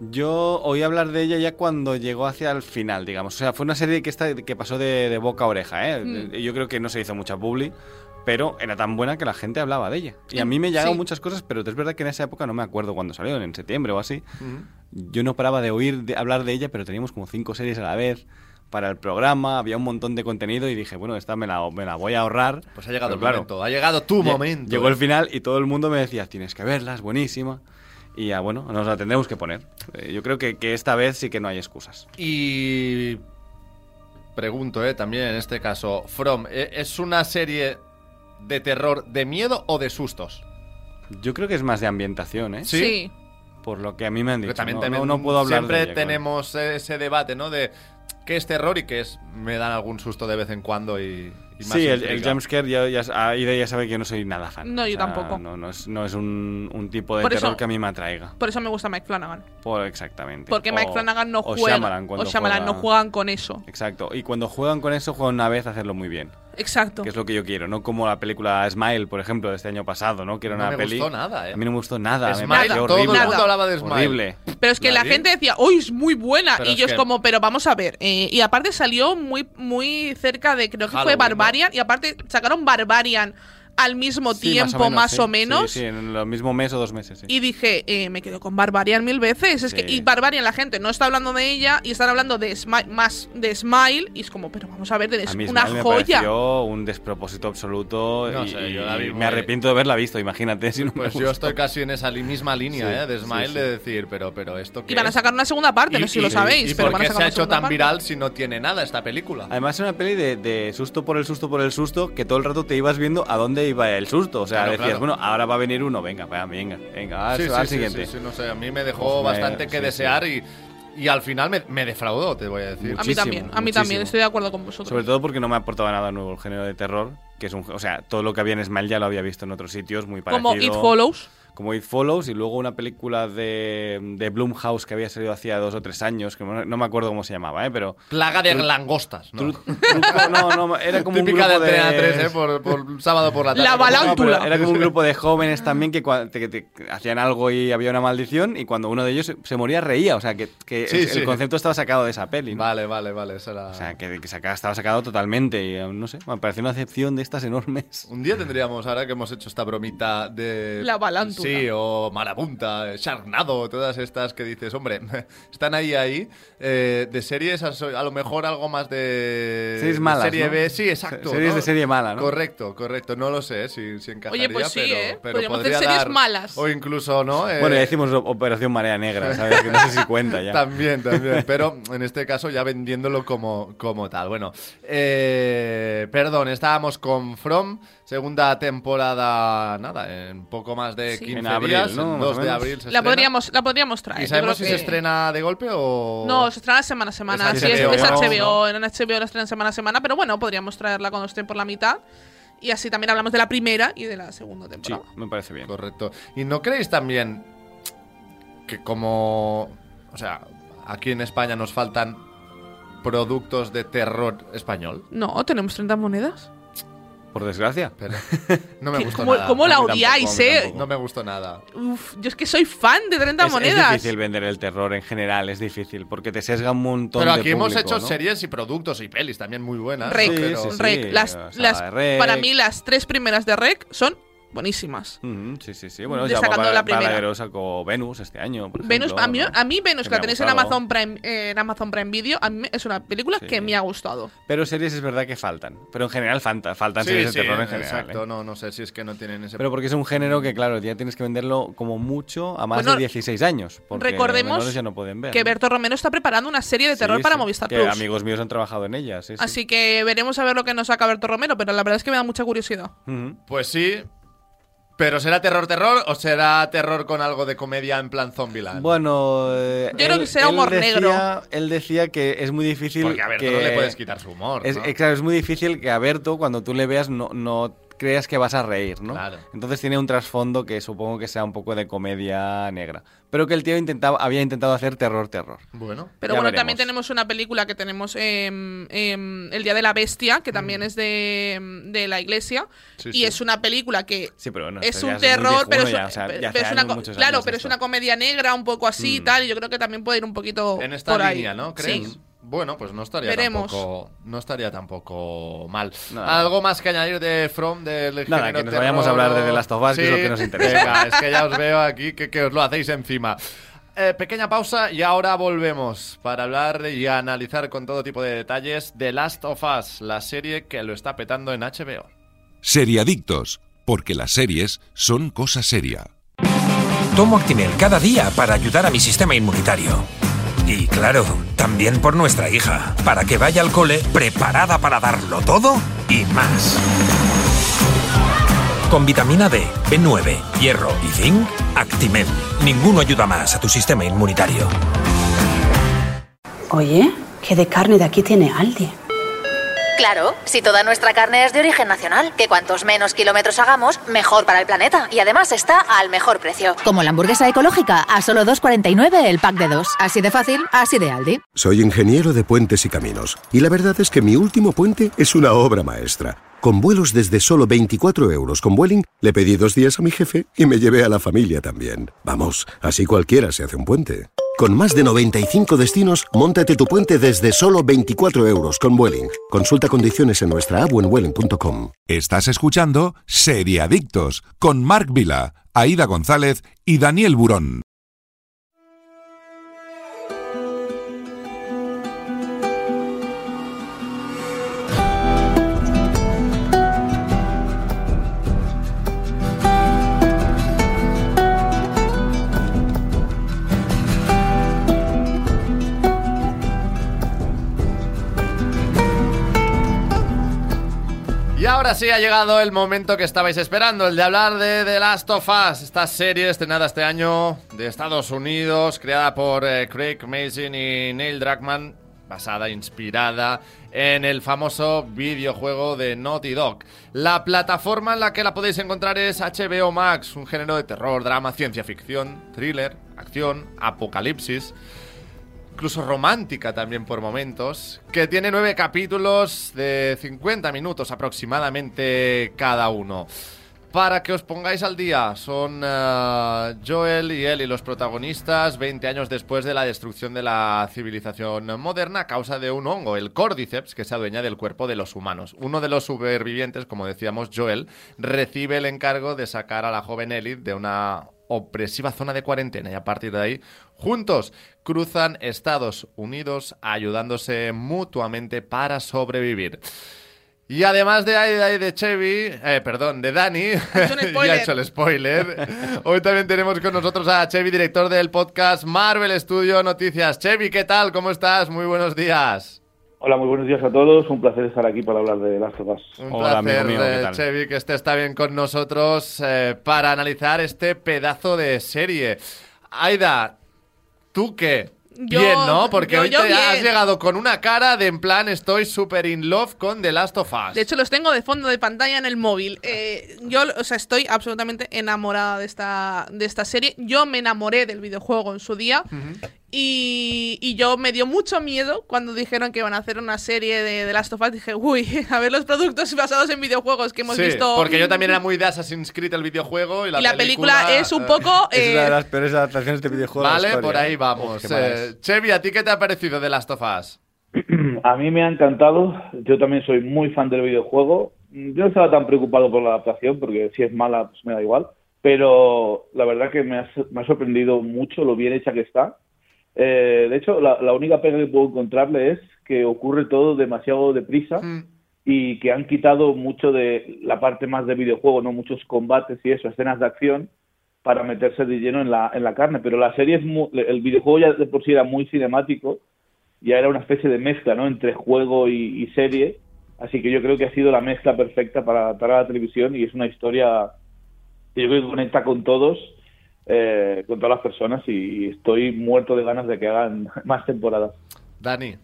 Yo oí hablar de ella ya cuando llegó hacia el final, digamos. O sea, fue una serie que, está, que pasó de, de boca a oreja, ¿eh? Mm. Yo creo que no se hizo mucha publi, pero era tan buena que la gente hablaba de ella. Y a mí me llegaron sí. muchas cosas, pero es verdad que en esa época no me acuerdo cuándo salió, en septiembre o así. Yo no paraba de oír de, hablar de ella, pero teníamos como cinco series a la vez para el programa, había un montón de contenido y dije, bueno, esta me la, me la voy a ahorrar. Pues ha llegado Pero el claro, momento. Ha llegado tu momento. Llegó el ¿eh? final y todo el mundo me decía, tienes que verla, es buenísima. Y ya, bueno, nos la tendremos que poner. Eh, yo creo que, que esta vez sí que no hay excusas. Y pregunto, eh, también en este caso, From, ¿eh, ¿es una serie de terror de miedo o de sustos? Yo creo que es más de ambientación, ¿eh? Sí. Por lo que a mí me han dicho. También, no, también no- no puedo hablar siempre de ella, claro. tenemos ese debate, ¿no? De qué es terror y qué es me dan algún susto de vez en cuando y, y más Sí, el, el jumpscare ya, ya, ahí de ya sabe que yo no soy nada fan. No, yo tampoco. No, no es, no es un, un tipo de Por terror eso- que a mí me atraiga. Por eso me gusta Mike Flanagan. Por, exactamente. Porque Mike O- Flanagan no o juega. Shyamalan cuando o Shyamalan juega- no juegan con eso. Exacto. Y cuando juegan con eso, juegan una vez a hacerlo muy bien. Exacto. Que es lo que yo quiero. No como la película Smile, por ejemplo, de este año pasado, ¿no? Que era No una me peli. gustó nada, ¿eh? A mí no me gustó nada. me Smile, pareció todo el horrible. mundo hablaba de Smile. Horrible. Pero es que ¿La gente decía, ¡uy, es muy buena! Pero y yo es que- como, pero vamos a ver. eh, y aparte salió muy, muy cerca de, creo que fue Halloween, Barbarian. Y aparte sacaron Barbarian al mismo Sí, tiempo, más sí. o menos. Sí, sí, en el mismo mes o dos meses, sí. Y dije, eh, me quedo con Barbarian mil veces. Es Sí. que, y Barbarian, la gente no está hablando de ella y están hablando de Smi- más de Smile. Y es como, pero vamos a ver, de- A es mí una Smile joya. un despropósito absoluto No y, sé, yo la vi y muy- me arrepiento de haberla visto, imagínate si no me Pues yo estoy casi en esa misma línea, Sí, ¿eh? De Smile, sí. de decir, pero, pero esto qué Y van a es? sacar una segunda parte, no sé si lo sabéis. ¿Y pero por van a qué sacar se ha hecho tan parte. viral si no tiene nada esta película? Además es una peli de, de susto por el susto por el susto que todo el rato te ibas viendo a dónde iba el susto. O sea, Claro, decías, claro. bueno, ahora va a venir uno, venga, venga, venga, al, Sí, sí, al sí, siguiente. sí, sí, no sé, a mí me dejó me- bastante que sí, desear y, y al final me, me defraudó, te voy a decir. A mí Muchísimo, también, a mí muchísimo. también, estoy de acuerdo con vosotros. Sobre todo porque no me aportaba nada nuevo el género de terror, que es un, o sea, todo lo que había en Smile ya lo había visto en otros sitios muy parecido. Como It Follows. Como It Follows y luego una película de, de Blumhouse que había salido hacía dos o tres años, que no, no me acuerdo cómo se llamaba, ¿eh? pero Plaga de Tru- langostas, ¿no? Tru- truco- no, no, era como Típica un grupo de de Antena 3, ¿eh? Por, por sábado por la tarde. La Como- balan- No, pero Lántula. era como un grupo de jóvenes también que, cua- que- que hacían algo y había una maldición y cuando uno de ellos se, se moría reía. O sea, que, que Sí, el, sí. el concepto estaba sacado de esa peli. ¿no? Vale, vale, vale. Era... O sea, que, que saca- estaba sacado totalmente y eh, no sé, me pareció una excepción de estas enormes. Un día tendríamos, ahora que hemos hecho esta bromita de... La balántula. Sí, o Marabunta, Sharknado, todas estas que dices, hombre, están ahí, ahí. Eh, de series, a lo mejor algo más de. Series de malas, Serie ¿no? B, sí, exacto. Series ¿no? de serie mala, ¿no? Correcto, correcto. No lo sé si, si encajaría, pues sí, pero, ¿eh? pero Podríamos hacer series dar- malas. O incluso, ¿no? Eh, Bueno, ya decimos Operación Marea Negra, ¿sabes? Que no sé si cuenta ya. También, también. Pero en este caso ya vendiéndolo como, como tal. Bueno, eh, perdón, estábamos con From, segunda temporada, nada, en poco más de Sí. 15 En abril, días, ¿no? el Más o 2 de abril se La estrena. podríamos, la podríamos traer. ¿Y sabemos si se estrena de golpe o...? No, se estrena semana a semana. Es Sí, es, HBO, es ¿no? HBO. En HBO la estrenan semana a semana, pero bueno, podríamos traerla cuando estén por la mitad. Y así también hablamos de la primera y de la segunda Sí, temporada. me parece bien. Correcto. ¿Y no creéis también que como... O sea, aquí en España nos faltan productos de terror español? No, tenemos 30 monedas. Por desgracia. Pero no me ¿Qué- gustó cómo- nada. cómo la tampoco, odiáis, eh? tampoco. No me gustó nada. Uf, yo es que soy fan de 30 Es, es monedas. difícil vender el terror en general, es difícil, porque te sesga un montón Pero de aquí hemos hecho ¿no? series y productos y pelis también muy buenas. Rec. Sí, Pero- sí, sí. Rec. Las, o sea, las- Rec. Para mí, las tres primeras de Rec son buenísimas. Sí, sí, sí. Bueno, ya Destacando Bala- la primera. Sacó Venus este año, por Venus, ejemplo, a, mí, ¿no? a mí Venus, Que la tenéis en. Amazon Prime, eh, en Amazon Prime Video, a mí es una película Sí. que me ha gustado. Pero series es verdad que faltan. Pero en general falta, faltan Sí, series sí, de terror en general. exacto. ¿eh? No, no sé si es que no tienen ese... Pero porque es un género que, claro, ya tienes que venderlo como mucho a más Bueno, de 16 años. Porque recordemos ya no pueden ver. Que ¿no? Berto Romero está preparando una serie de Sí, terror para sí, Movistar que Plus. amigos míos han trabajado en ella, sí, sí. Así que veremos a ver lo que nos saca Berto Romero, pero la verdad es que me da mucha curiosidad. Pues sí. ¿Pero será terror, terror o será terror con algo de comedia en plan Zombieland? Bueno, eh, Yo creo él- que sea él humor decía- negro. Él decía que es muy difícil. Porque a ver, que no le puedes quitar su humor. Es, ¿no? eh, claro, es muy difícil que a Berto, cuando tú le veas, no, no creas que vas a reír, ¿no? Claro. Entonces tiene un trasfondo que supongo que sea un poco de comedia negra. Pero que el tío intentaba, había intentado hacer terror, terror. Bueno. Pero Ya bueno, veremos. también tenemos una película que tenemos em, em, El Día de la Bestia, que también es de, em, de la iglesia. Sí, y sí. es una película que Sí, pero bueno, es un terror, pero es, una claro, pero es una comedia negra, un poco así y Mm. tal. Y yo creo que también puede ir un poquito En esta por ahí. línea, ¿no? ¿Crees? Sí. Bueno, pues no estaría Veremos. tampoco no estaría tampoco mal. Nada. Algo más que añadir de From del Nada, género que nos vayamos a terror? hablar de The Last of Us, que es lo que nos interesa. Venga, es que ya os veo aquí que, que os lo hacéis encima. Eh, pequeña pausa y ahora volvemos para hablar y analizar con todo tipo de detalles The Last of Us, la serie que lo está petando en HBO. Seriadictos, porque las series son cosa seria. Tomo Actimel cada día para ayudar a mi sistema inmunitario. Y claro, también por nuestra hija, para que vaya al cole preparada para darlo todo y más. Con vitamina D, B9, hierro y zinc, Actimel. Ninguno ayuda más a tu sistema inmunitario. Oye, ¿qué de carne de aquí tiene Aldi? Claro, si toda nuestra carne es de origen nacional, que cuantos menos kilómetros hagamos, mejor para el planeta. Y además está al mejor precio. Como la hamburguesa ecológica a solo 2,49 el pack de dos. Así de fácil, así de Aldi. Soy ingeniero de puentes y caminos, y la verdad es que mi último puente es una obra maestra. Con vuelos desde solo 24 euros con Vueling, le pedí dos días a mi jefe y me llevé a la familia también. Vamos, así cualquiera se hace un puente. Con más de 95 destinos, móntate tu puente desde solo 24 euros con Vueling. Consulta condiciones en nuestra app vueling.com. Estás escuchando Seriadictos con Marc Vila, Aida González y Daniel Burón. Ahora sí ha llegado el momento que estabais esperando, el de hablar de The Last of Us, esta serie estrenada este año de Estados Unidos, creada por eh, Craig Mason y Neil Druckmann, basada, inspirada en el famoso videojuego de Naughty Dog. La plataforma en la que la podéis encontrar es HBO Max, un género de terror, drama, ciencia ficción, thriller, acción, apocalipsis incluso romántica también por momentos, que tiene nueve capítulos de 50 minutos aproximadamente cada uno. Para que os pongáis al día, son eh, Joel y Ellie los protagonistas 20 años después de la destrucción de la civilización moderna a causa de un hongo, el Cordyceps, que se adueña del cuerpo de los humanos. Uno de los supervivientes, como decíamos, Joel, recibe el encargo de sacar a la joven Ellie de una opresiva zona de cuarentena y a partir de ahí, juntos, cruzan Estados Unidos ayudándose mutuamente para sobrevivir. Y además de Aida y de Chevy, eh, perdón, de Dani, ya he hecho el spoiler. Hoy también tenemos con nosotros a Chevy, director del podcast Marvel Studio Noticias. Chevy, ¿qué tal? ¿Cómo estás? Muy buenos días. Hola, muy buenos días a todos. Un placer estar aquí para hablar de Last of Us. Un placer, eh, Chevy, que estés también con nosotros eh, para analizar este pedazo de serie. Aida, ¿tú qué? bien, ¿no? Porque hoy te has llegado con una cara de en plan estoy super in love con The Last of Us. De hecho, los tengo de fondo de pantalla en el móvil. Eh, yo, o sea, estoy absolutamente enamorada de esta, de esta serie. Yo me enamoré del videojuego en su día. Y, yo me dio mucho miedo cuando dijeron que iban a hacer una serie de, The Last of Us. Dije, uy, a ver los productos basados en videojuegos que hemos sí, visto. Porque yo también era muy de Assassin's Creed el videojuego. Y la, la película, es un poco. es una de eh, las peores adaptaciones de videojuegos. Vale, por ahí vamos. Eh, Chevy, ¿a ti qué te ha parecido The Last of Us? A mí me ha encantado. Yo también soy muy fan del videojuego. Yo no estaba tan preocupado por la adaptación, porque si es mala, pues me da igual. Pero la verdad que me ha, me ha sorprendido mucho lo bien hecha que está eh, de hecho, la, única pega que puedo encontrarle es que ocurre todo demasiado deprisa mm. y que han quitado mucho de la parte más de videojuego, no muchos combates y eso, escenas de acción para meterse de lleno en la, en la carne. Pero la serie es el videojuego ya de por sí era muy cinemático, ya era una especie de mezcla, ¿no? Entre juego y, serie. Así que yo creo que ha sido la mezcla perfecta para, para la televisión y es una historia que yo creo que conecta con todos eh, con todas las personas y estoy muerto de ganas de que hagan más temporadas. Dani.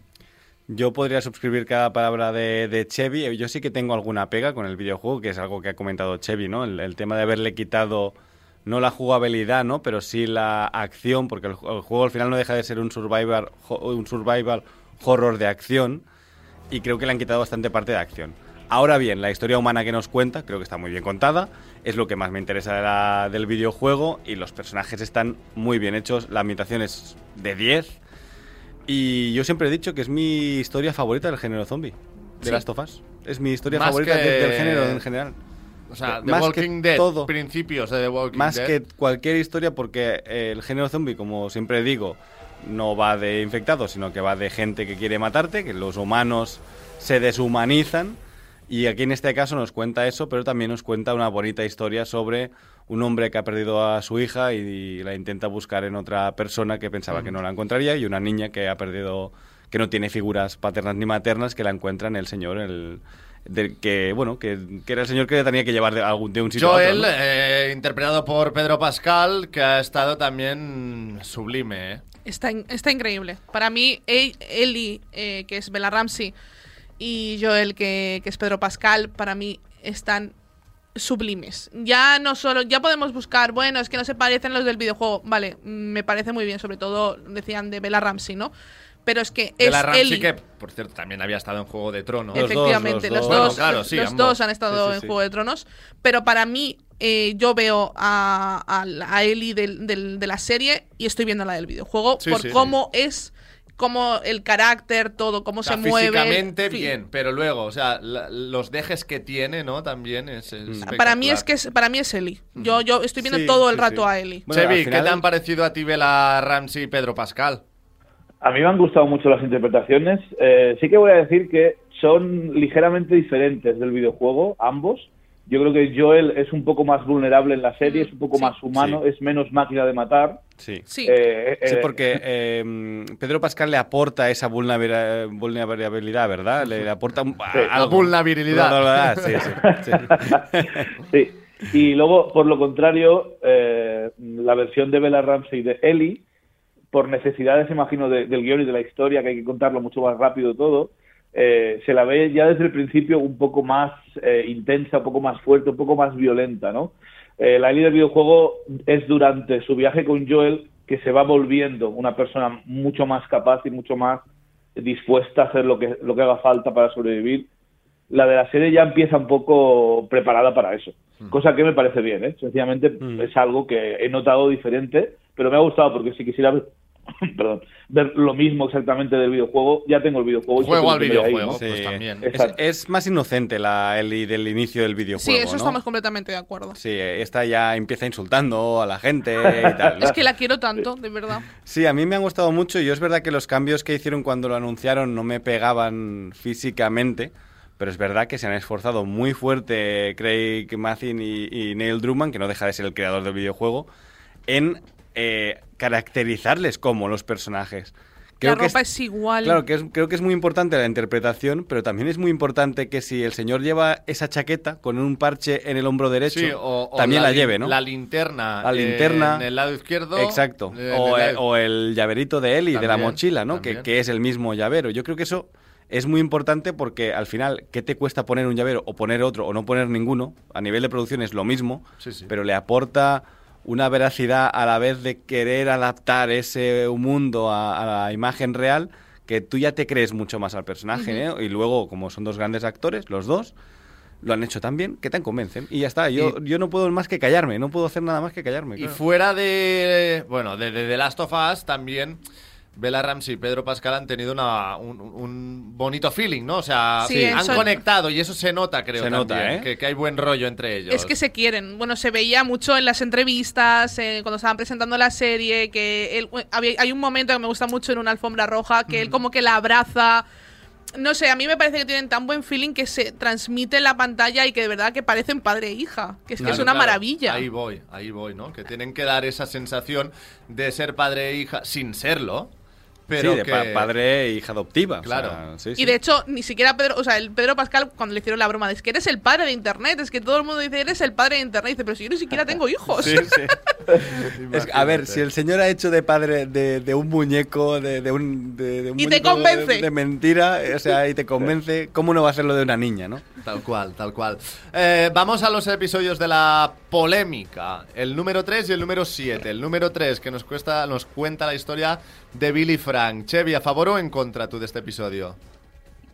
Yo podría suscribir cada palabra de, Chevy. Yo sí que tengo alguna pega con el videojuego, que es algo que ha comentado Chevy, ¿no? El, tema de haberle quitado no la jugabilidad, ¿no? Pero sí la acción, porque el, juego al final no deja de ser un survival, un survival horror de acción. Y creo que le han quitado bastante parte de acción. Ahora bien, la historia humana que nos cuenta, creo que está muy bien contada, es lo que más me interesa del videojuego y los personajes están muy bien hechos, la ambientación es de 10 y yo siempre he dicho que es mi historia favorita del género zombie, de las Last Es mi historia favorita del género en general. O sea, The Walking Dead, principios de The Walking más Dead. Más que cualquier historia porque el género zombie, como siempre digo, no va de infectados, sino que va de gente que quiere matarte, que los humanos se deshumanizan y aquí en este caso nos cuenta eso, pero también nos cuenta una bonita historia sobre un hombre que ha perdido a su hija y, la intenta buscar en otra persona que pensaba que no la encontraría y una niña que ha perdido, que no tiene figuras paternas ni maternas, que la encuentra en el señor, el, que bueno que, era el señor que tenía que llevar de, algún, de un sitio Joel, a otro. Eh, interpretado por Pedro Pascal, que ha estado también sublime. ¿eh? Está, está increíble. Para mí, Ellie, eh, que es Bella Ramsey, y Joel, que, que es Pedro Pascal, para mí están sublimes. Ya no solo, ya podemos buscar, bueno, es que no se parecen los del videojuego. Vale, me parece muy bien, sobre todo decían de Bella Ramsey, ¿no? Pero es que es Bella Ramsey que, por cierto, también había estado en Juego de Tronos. Efectivamente, los dos, los dos, han estado en Juego de Tronos. Pero para mí, eh, yo veo a, a, Ellie de la serie y estoy viendo la del videojuego por cómo es como el carácter, todo, cómo se mueve. Físicamente bien, pero luego, o sea, los dejes que tiene, ¿no? También es. Mm. Para mí es que es, para mí es Eli. Yo, yo estoy viendo todo el rato a Eli. Chevi, ¿qué te han parecido a ti Bela Ramsey y Pedro Pascal? A mí me han gustado mucho las interpretaciones. Eh, sí que voy a decir que son ligeramente diferentes del videojuego, ambos. Yo creo que Joel es un poco más vulnerable en la serie, es un poco más humano, es menos máquina de matar. Sí, sí. Eh, sí porque eh, Pedro Pascal le aporta esa vulnerabilidad, ¿verdad? Le, aporta La vulnerabilidad. Sí, sí. sí. Y luego, por lo contrario, eh, la versión de Bella Ramsey de Ellie, por necesidades, imagino, del guion y de la historia, que hay que contarlo mucho más rápido todo, eh, se la ve ya desde el principio un poco más eh, intensa, un poco más fuerte, un poco más violenta, ¿no? Eh, la Ellie del videojuego es durante su viaje con Joel que se va volviendo una persona mucho más capaz y mucho más dispuesta a hacer lo que, lo que haga falta para sobrevivir. La de la serie ya empieza un poco preparada para eso. cosa que me parece bien, ¿eh? Sencillamente es algo que he notado diferente, pero me ha gustado porque si quisiera perdón, ver lo mismo exactamente del videojuego, ya tengo el videojuego. Juego al ahí, videojuego, pues también. Es, más inocente la, el del inicio del videojuego. Sí, eso ¿no? estamos completamente de acuerdo. Sí, esta ya empieza insultando a la gente y tal. ¿no? Es que la quiero tanto, de verdad. Sí, a mí me han gustado mucho y es verdad que los cambios que hicieron cuando lo anunciaron no me pegaban físicamente, pero es verdad que se han esforzado muy fuerte Craig Mazin y, y Neil Druckmann, que no deja de ser el creador del videojuego, en eh, caracterizarles como los personajes. la que ropa es, igual. Claro, que es- creo que es muy importante la interpretación, pero también es muy importante que si el señor lleva esa chaqueta con un parche en el hombro derecho, Sí, o, o también la, lin- lleve, ¿no? La linterna. La linterna. En el lado izquierdo. Exacto. eh, O el el, lado- o el llaverito de él y de la También, mochila, ¿no? Que, también. que es el mismo llavero. Yo creo que eso es muy importante porque al final, ¿qué te cuesta poner un llavero o poner otro o no poner ninguno? A nivel de producción es lo mismo, Sí, sí. pero le aporta una veracidad a la vez de querer adaptar ese mundo a, a la imagen real que tú ya te crees mucho más al personaje, ¿eh? Y luego, como son dos grandes actores, los dos, lo han hecho tan bien que te convencen. Y ya está, yo, yo no puedo más que callarme, no puedo hacer nada más que callarme. Y claro. fuera de. Bueno, de, de The Last of Us también. Bella Ramsey y Pedro Pascal han tenido una- un, un bonito feeling, ¿no? O sea, Sí, han eso- conectado y eso se nota, creo. Se nota, ¿eh? que, que hay buen rollo entre ellos. Es que se quieren. Bueno, se veía mucho en las entrevistas, eh, cuando estaban presentando la serie, que él, había- hay un momento que me gusta mucho en una alfombra roja, que él como que la abraza. No sé, a mí me parece que tienen tan buen feeling que se transmite en la pantalla y que de verdad que parecen padre e hija. Que es que es una claro. maravilla. Ahí voy, ahí voy, ¿no? Que tienen que dar esa sensación de ser padre e hija sin serlo, pero sí, de que... pa- padre e hija adoptiva. o Claro. sea, sí, Y sí. de hecho, ni siquiera Pedro, o sea, el Pedro Pascal, cuando le hicieron la broma de es que eres el padre de internet, es que todo el mundo dice, eres el padre de internet, dice, pero si yo ni siquiera tengo hijos. Sí, sí. Es que, a ver, si el señor ha hecho de padre de, de un muñeco, de, de un, de, de un Y te muñeco convence. De, de mentira, o sea, y te convence, ¿cómo no va a hacerlo de una niña, no? Tal cual, tal cual. Eh, vamos a los episodios de la polémica. El número 3 y el número 7. El número 3 que nos, cuesta, nos cuenta la historia de Billy Frank. Chevy, ¿a favor o en contra tú de este episodio?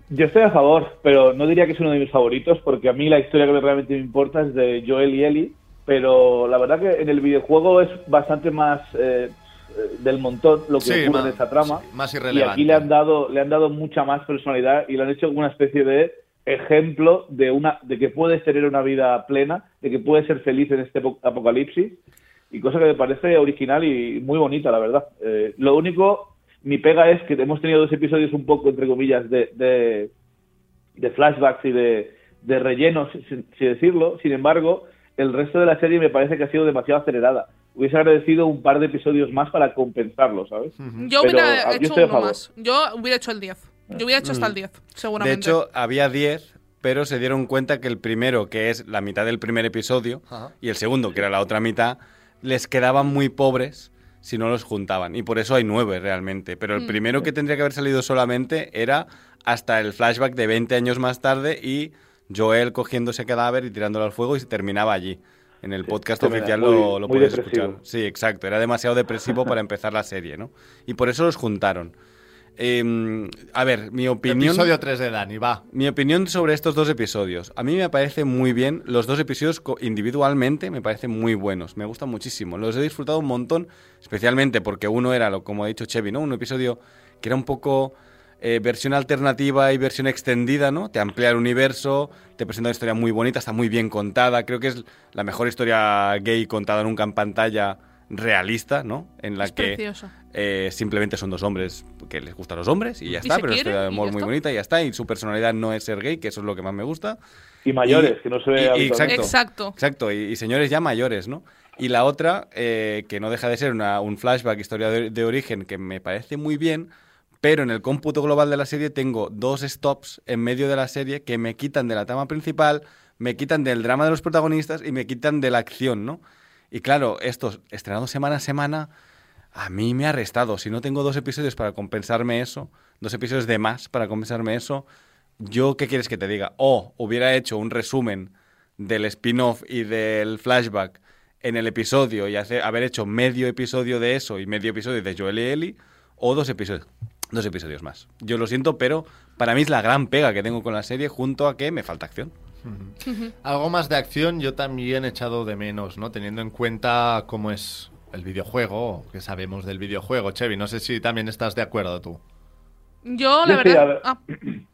Yo estoy a favor, pero no diría que es uno de mis favoritos, porque a mí la historia que realmente me importa es de Joel y Ellie, pero la verdad que en el videojuego es bastante más eh, eh, del montón lo que Sí, ocurre más- en esa trama. sí, más y irrelevante. aquí le han dado le han dado mucha más personalidad y lo han hecho una especie de ejemplo de una de que puedes tener una vida plena, de que puedes ser feliz en este apo- apocalipsis y cosa que me parece original y muy bonita, la verdad. Eh, lo único, mi pega es que hemos tenido dos episodios un poco, entre comillas, de, de, de flashbacks y de, de rellenos, sin, sin decirlo. Sin embargo, el resto de la serie me parece que ha sido demasiado acelerada. Hubiese agradecido un par de episodios más para compensarlo, ¿sabes? Yo Pero, hubiera ah, yo hecho a uno favor. más. Yo hubiera hecho el 10. Yo hubiera hecho hasta el 10, De seguramente. hecho, había 10, pero se dieron cuenta que el primero, que es la mitad del primer episodio, Ajá. y el segundo, que era la otra mitad, les quedaban muy pobres si no los juntaban. Y por eso hay nueve realmente. Pero el Mm. primero que tendría que haber salido solamente era hasta el flashback de 20 años más tarde y Joel cogiendo ese cadáver y tirándolo al fuego y se terminaba allí. En el podcast oficial muy- lo, lo muy puedes depresivo. escuchar. Sí, exacto. Era demasiado depresivo para empezar la serie, ¿no? Y por eso los juntaron. Em, a ver, mi opinión... Episodio 3 de Dani, va. Mi opinión sobre estos dos episodios. A mí me parece muy bien. Los dos episodios individualmente me parecen muy buenos. Me gustan muchísimo. Los he disfrutado un montón, especialmente porque uno era, lo, como ha dicho Chevy, ¿no? Un episodio que era un poco eh, versión alternativa y versión extendida, ¿no? Te amplía el universo, te presenta una historia muy bonita, está muy bien contada. Creo que es la mejor historia gay contada nunca en pantalla realista, ¿no? En la Es que precioso. Eh, simplemente son dos hombres que les gustan los hombres y ya Y está, pero es de y amor muy bonita y ya está. Y su personalidad no es ser gay, que eso es lo que más me gusta. Y mayores, que no se ve y- y exacto, Exacto. exacto, y, y señores ya mayores, ¿no? Y la otra, eh, que no deja de ser una- un flashback, historia de, de origen, que me parece muy bien, pero en el cómputo global de la serie tengo dos stops en medio de la serie que me quitan de la trama principal, me quitan del drama de los protagonistas y me quitan de la acción, ¿no? Y claro, estos estrenados semana a semana, a mí me ha restado. Si no tengo dos episodios para compensarme eso, dos episodios de más para compensarme eso, ¿yo qué quieres que te diga? O hubiera hecho un resumen del spin-off y del flashback en el episodio y haber hecho medio episodio de eso y medio episodio de Joel y Ellie, o dos episodios, dos episodios más. Yo lo siento, pero para mí es la gran pega que tengo con la serie junto a que me falta acción. Algo más de acción yo también he echado de menos, ¿no? Teniendo en cuenta cómo es el videojuego, que sabemos del videojuego. Chevy, no sé si también estás de acuerdo tú. Yo, la Yo sí, a verdad. ver. Ah,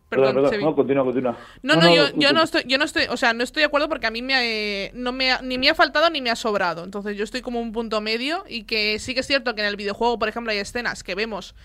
Perdón, perdón, no, continúa, continúa. No, no, yo, yo no estoy, yo no estoy, o sea, no estoy de acuerdo porque a mí me, ha- eh, no me ha- ni me ha faltado ni me ha sobrado. Entonces yo estoy como un punto medio y que sí que es cierto que en el videojuego, por ejemplo, hay escenas que vemos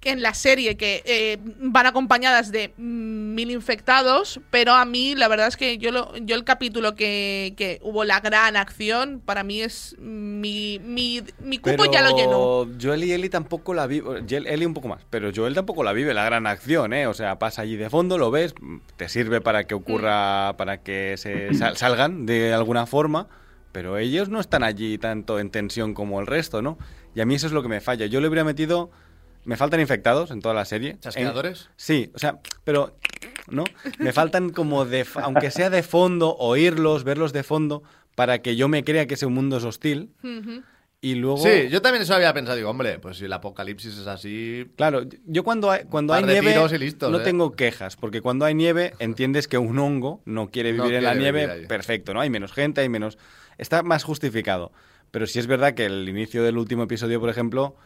que en la serie que eh, van acompañadas de mm, mil infectados, pero a mí la verdad es que yo, lo, yo el capítulo que, que hubo la gran acción, para mí es mi, mi, mi cupo ya lo llenó. Joel y Ellie tampoco la vive. Ellie un poco más, pero Joel tampoco la vive la gran acción, ¿eh? O sea, pasa allí de fondo, lo ves, te sirve para que Mm. ocurra, para que se sal- salgan de alguna forma, pero ellos no están allí tanto en tensión como el resto, ¿no? Y a mí eso es lo que me falla. Yo le hubiera metido. Me faltan infectados en toda la serie. ¿Chasqueadores? En- sí, o sea, pero. ¿No? Me faltan como de. Aunque sea de fondo, oírlos, verlos de fondo, para que yo me crea que ese mundo es hostil. Ujú. Y luego. Sí, yo también eso había pensado. Digo, hombre, pues si el apocalipsis es así. Claro, yo cuando hay, cuando hay nieve listos, no ¿eh? tengo quejas, porque cuando hay nieve entiendes que un hongo no quiere No vivir en la quiere nieve, vivir ahí. perfecto, ¿no? Hay menos gente, hay menos... Está más justificado. Pero sí es verdad que el inicio del último episodio, por ejemplo,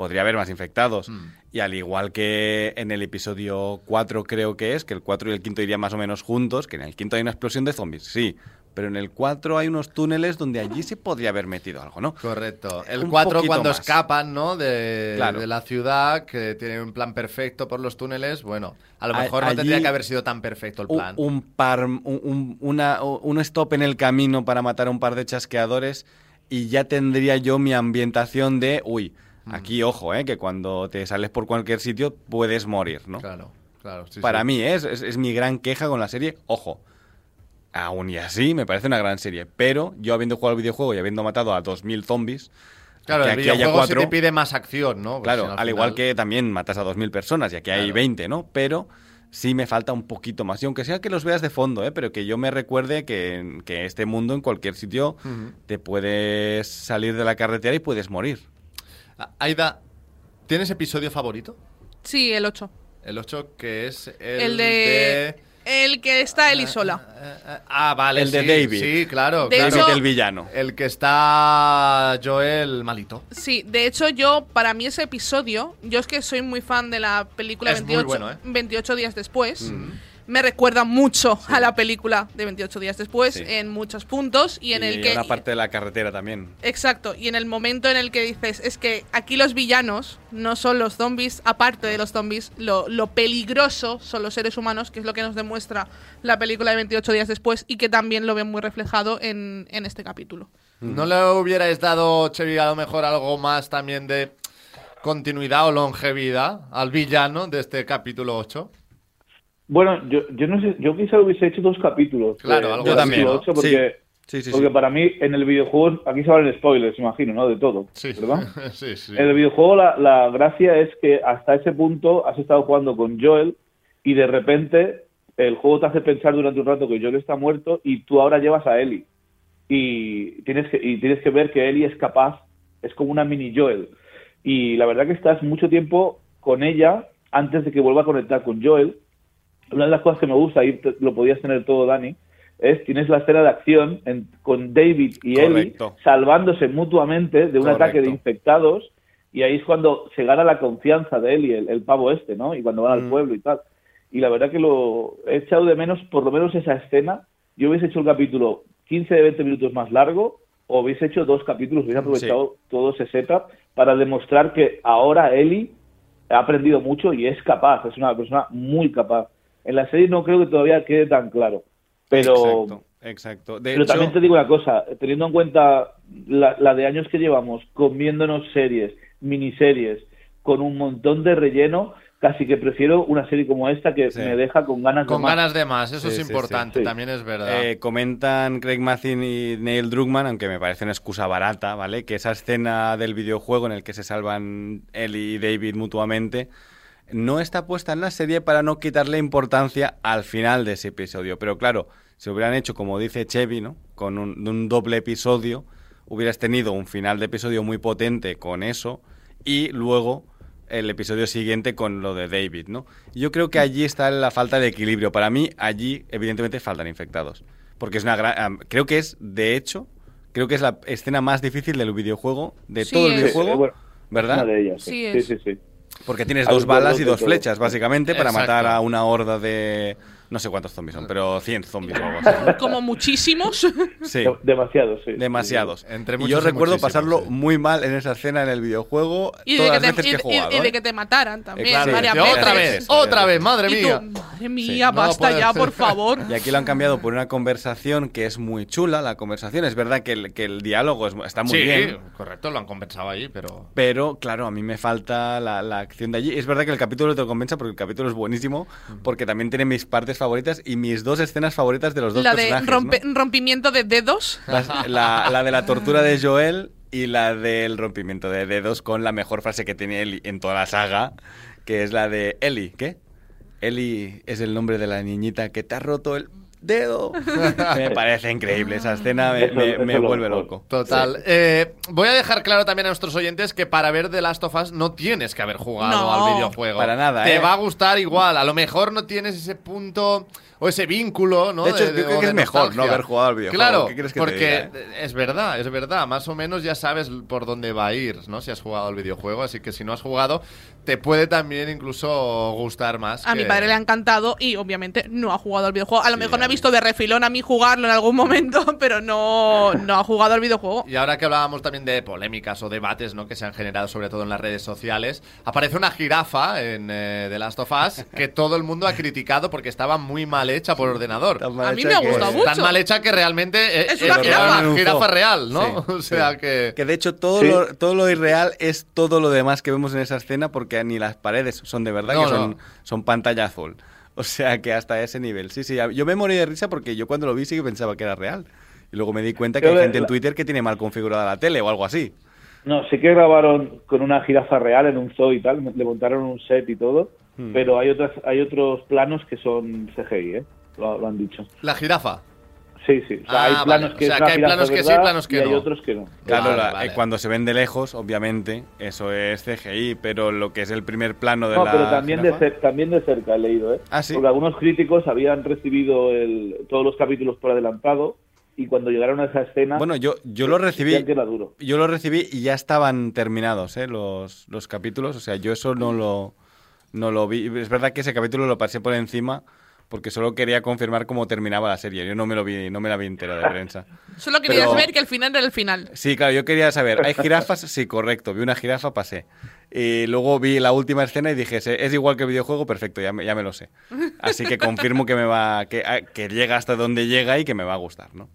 podría haber más infectados. Mm. Y al igual que en el episodio 4 creo que es, que el 4 y el quinto irían más o menos juntos, que en el quinto hay una explosión de zombies, sí. Pero en el 4 hay unos túneles donde allí se podría haber metido algo, ¿no? Correcto. El Un 4 poquito cuando más. escapan, ¿no? De, Claro. de la ciudad, que tiene un plan perfecto por los túneles. Bueno, a lo A- mejor no tendría que haber sido tan perfecto el un- plan. Un, par, un, un- una- un stop en el camino para matar a un par de chasqueadores y ya tendría yo mi ambientación de, uy, Mm. aquí ojo, eh, que cuando te sales por cualquier sitio puedes morir, ¿no? Claro, claro. sí, para sí. mí ¿eh? es, es, es mi gran queja con la serie, ojo. Aún y así, me parece una gran serie. Pero yo habiendo jugado al videojuego y habiendo matado a 2.000 zombies, Claro, que el aquí videojuego cuatro, te pide más acción, ¿no? Pues Claro, si al, al igual que también matas a 2.000 personas y aquí hay Claro. 20, ¿no? Pero sí me falta un poquito más. Y aunque sea que los veas de fondo, ¿eh? Pero que yo me recuerde que, que este mundo en cualquier sitio te puedes salir de la carretera y puedes morir. Ah, Aida, ¿tienes episodio favorito? Sí, el 8. El 8, que es el, El, de... El que está Eli sola. Ah, vale. El de sí, David. Sí, claro. De claro. hecho- el villano. El que está Joel malito. Sí, de hecho yo, para mí ese episodio, yo es que soy muy fan de la película Es muy 28, bueno, ¿eh? 28 días después. Mm. Me recuerda mucho a la película de 28 días después Sí. en muchos puntos y en el que... una parte de la carretera también. Exacto, y en el momento en el que dices, es que aquí los villanos no son los zombies, aparte de los zombies, lo, lo peligroso son los seres humanos, que es lo que nos demuestra la película de 28 días después y que también lo ven muy reflejado en, en este capítulo. ¿No le hubierais dado, Chevy, a lo mejor algo más también de continuidad o longevidad al villano de este capítulo 8? Bueno, yo, yo no sé, yo quizá hubiese hecho dos capítulos. Claro, de- algo ¿no? ocho, porque, Sí, sí, porque para mí en el videojuego, aquí se hablan spoilers, imagino, ¿no? De todo, Sí. ¿verdad? sí, sí. En el videojuego la, la gracia es que hasta ese punto has estado jugando con Joel y de repente el juego te hace pensar durante un rato que Joel está muerto y tú ahora llevas a Ellie. Y tienes que, y tienes que ver que Ellie es capaz, es como una mini Joel. Y la verdad que estás mucho tiempo con ella antes de que vuelva a conectar con Joel. Una de las cosas que me gusta, y te- lo podías tener todo, Dani, es tienes la escena de acción en- con David y Ellie Correcto. salvándose mutuamente de un Correcto. ataque de infectados y ahí es cuando se gana la confianza de Ellie, el, el pavo este, ¿no? Y cuando van al Mm. pueblo y tal. Y la verdad que lo he echado de menos, por lo menos esa escena. Yo hubiese hecho el capítulo 15 de 20 minutos más largo o hubiese hecho dos capítulos, hubiese aprovechado todo ese setup para demostrar que ahora Ellie ha aprendido mucho y es capaz, es una persona muy capaz. En la serie no creo que todavía quede tan claro, pero, Exacto, exacto. De pero hecho, también te digo una cosa, teniendo en cuenta la, la de años que llevamos comiéndonos series, miniseries, con un montón de relleno, casi que prefiero una serie como esta que Sí. me deja con ganas Con de más. ganas de más, eso Sí, es sí, importante, sí. también es verdad. Eh, comentan Craig Mazin y Neil Druckmann, aunque me parece una excusa barata, ¿vale? Que esa escena del videojuego en el que se salvan él y David mutuamente no está puesta en la serie para no quitarle importancia al final de ese episodio. Pero claro, si hubieran hecho, como dice Chevy, ¿no? Con un, un doble episodio, hubieras tenido un final de episodio muy potente con eso y luego el episodio siguiente con lo de David, ¿no? Yo creo que allí está la falta de equilibrio. Para mí, allí, evidentemente, faltan infectados. Porque es una gran. creo que es, de hecho, creo que es la escena más difícil del videojuego, de Sí todo el videojuego, Eh, bueno, ¿verdad? Una de ellas. Sí Sí, es. sí, sí. Porque tienes dos balas y dos flechas, básicamente, para Exacto. matar a una horda de. No sé cuántos zombies son, pero 100 zombies o algo así. Como muchísimos. Sí. De- Demasiado, sí. Demasiados. Entre y muchos yo recuerdo pasarlo sí. muy mal en esa escena en el videojuego Y de, todas que las te, veces que he y- y- jugado. y de ¿eh? que te mataran también claro, varias veces. otra vez, otra vez, madre Y tú, mía. madre mía, No basta puede ya, ser. por favor. Y aquí lo han cambiado por una conversación que es muy chula. La conversación es verdad que el, que el diálogo es- está muy sí, bien. correcto, lo han compensado ahí, pero... Pero, claro, a mí me falta la, la acción de allí. Es verdad que el capítulo te lo compensa porque el capítulo es buenísimo, porque también tiene mis partes favoritas y mis dos escenas favoritas de los dos La de rompe- ¿no? rompimiento de dedos. La, la de la tortura de Joel y la del rompimiento de dedos con la mejor frase que tiene Ellie en toda la saga, que es la de Ellie, ¿qué? Ellie es el nombre de la niñita que te ha roto el dedo. me parece increíble, esa escena me, Eso- me- eso me es lo vuelve mejor. loco. Total. Sí. Eh, voy a dejar claro también a nuestros oyentes que para ver The Last of Us no tienes que haber jugado No. al videojuego. Para nada, Te ¿eh? va a gustar igual. A lo mejor no tienes ese punto o ese vínculo, ¿no? De hecho, creo que es mejor no haber jugado al videojuego. Claro, ¿Qué quieres que te porque diga, es verdad, es verdad. Más o menos ya sabes por dónde va a ir, ¿no? Si has jugado al videojuego. Así que si no has jugado, te puede también incluso gustar más. A mi padre le ha encantado y obviamente no ha jugado al videojuego. A lo Sí, mejor me ha visto de refilón a mí jugarlo en algún momento, pero no, no ha jugado al videojuego. Y ahora que hablábamos también de polémicas o debates ¿no? que se han generado sobre todo en las redes sociales, aparece una jirafa en eh, The Last of Us que todo el mundo ha criticado porque estaba muy mal hecha por ordenador. Tan mal A mí hecha me ha que- gustado mucho. Tan mal hecha que realmente eh, Es una jirafa. una jirafa real, ¿no? Sí, o sea sí. que... Que de hecho todo, Sí. lo, todo lo irreal es todo lo demás que vemos en esa escena porque ni las paredes son de verdad, No, que son, no. son pantalla azul. O sea que hasta ese nivel. Sí, sí, yo me morí de risa porque yo cuando lo vi sí que pensaba que era real. Y luego me di cuenta que hay gente en Twitter que tiene mal configurada la tele o algo así. No, sí que grabaron con una jirafa real en un zoo y tal, le montaron un set y todo, Hmm. pero hay otras, hay otros planos que son CGI, ¿eh? Lo, lo han dicho. La jirafa. Sí, sí. O sea, Ah, hay vale. planos O que sea, es que hay planos que sí, planos que y hay no. otros que no. Claro, Vale, la- vale. eh, cuando se ven de lejos, obviamente, eso es CGI, pero lo que es el primer plano de No, la pero también de, jirafa- también de cerca he leído, ¿eh? Ah, ¿sí? Porque algunos críticos habían recibido el- todos los capítulos por adelantado y cuando llegaron a esa escena... Bueno, yo, yo lo recibí. decían que era duro. Yo lo recibí y ya estaban terminados ¿eh? los, los capítulos. O sea, yo eso no lo, no lo vi. Es verdad que ese capítulo lo pasé por encima porque solo quería confirmar cómo terminaba la serie. Yo no me lo vi, no me la vi entera de prensa. Solo querías Pero- ver que el final era el final. Sí, claro, yo quería saber, ¿hay jirafas? Sí, correcto. Vi una jirafa, pasé. Y luego vi la última escena y dije, "Es- igual que el videojuego, perfecto, ya me, ya me lo sé. Así que confirmo que me va, que, ah, que llega hasta donde llega y que me va a gustar, ¿no?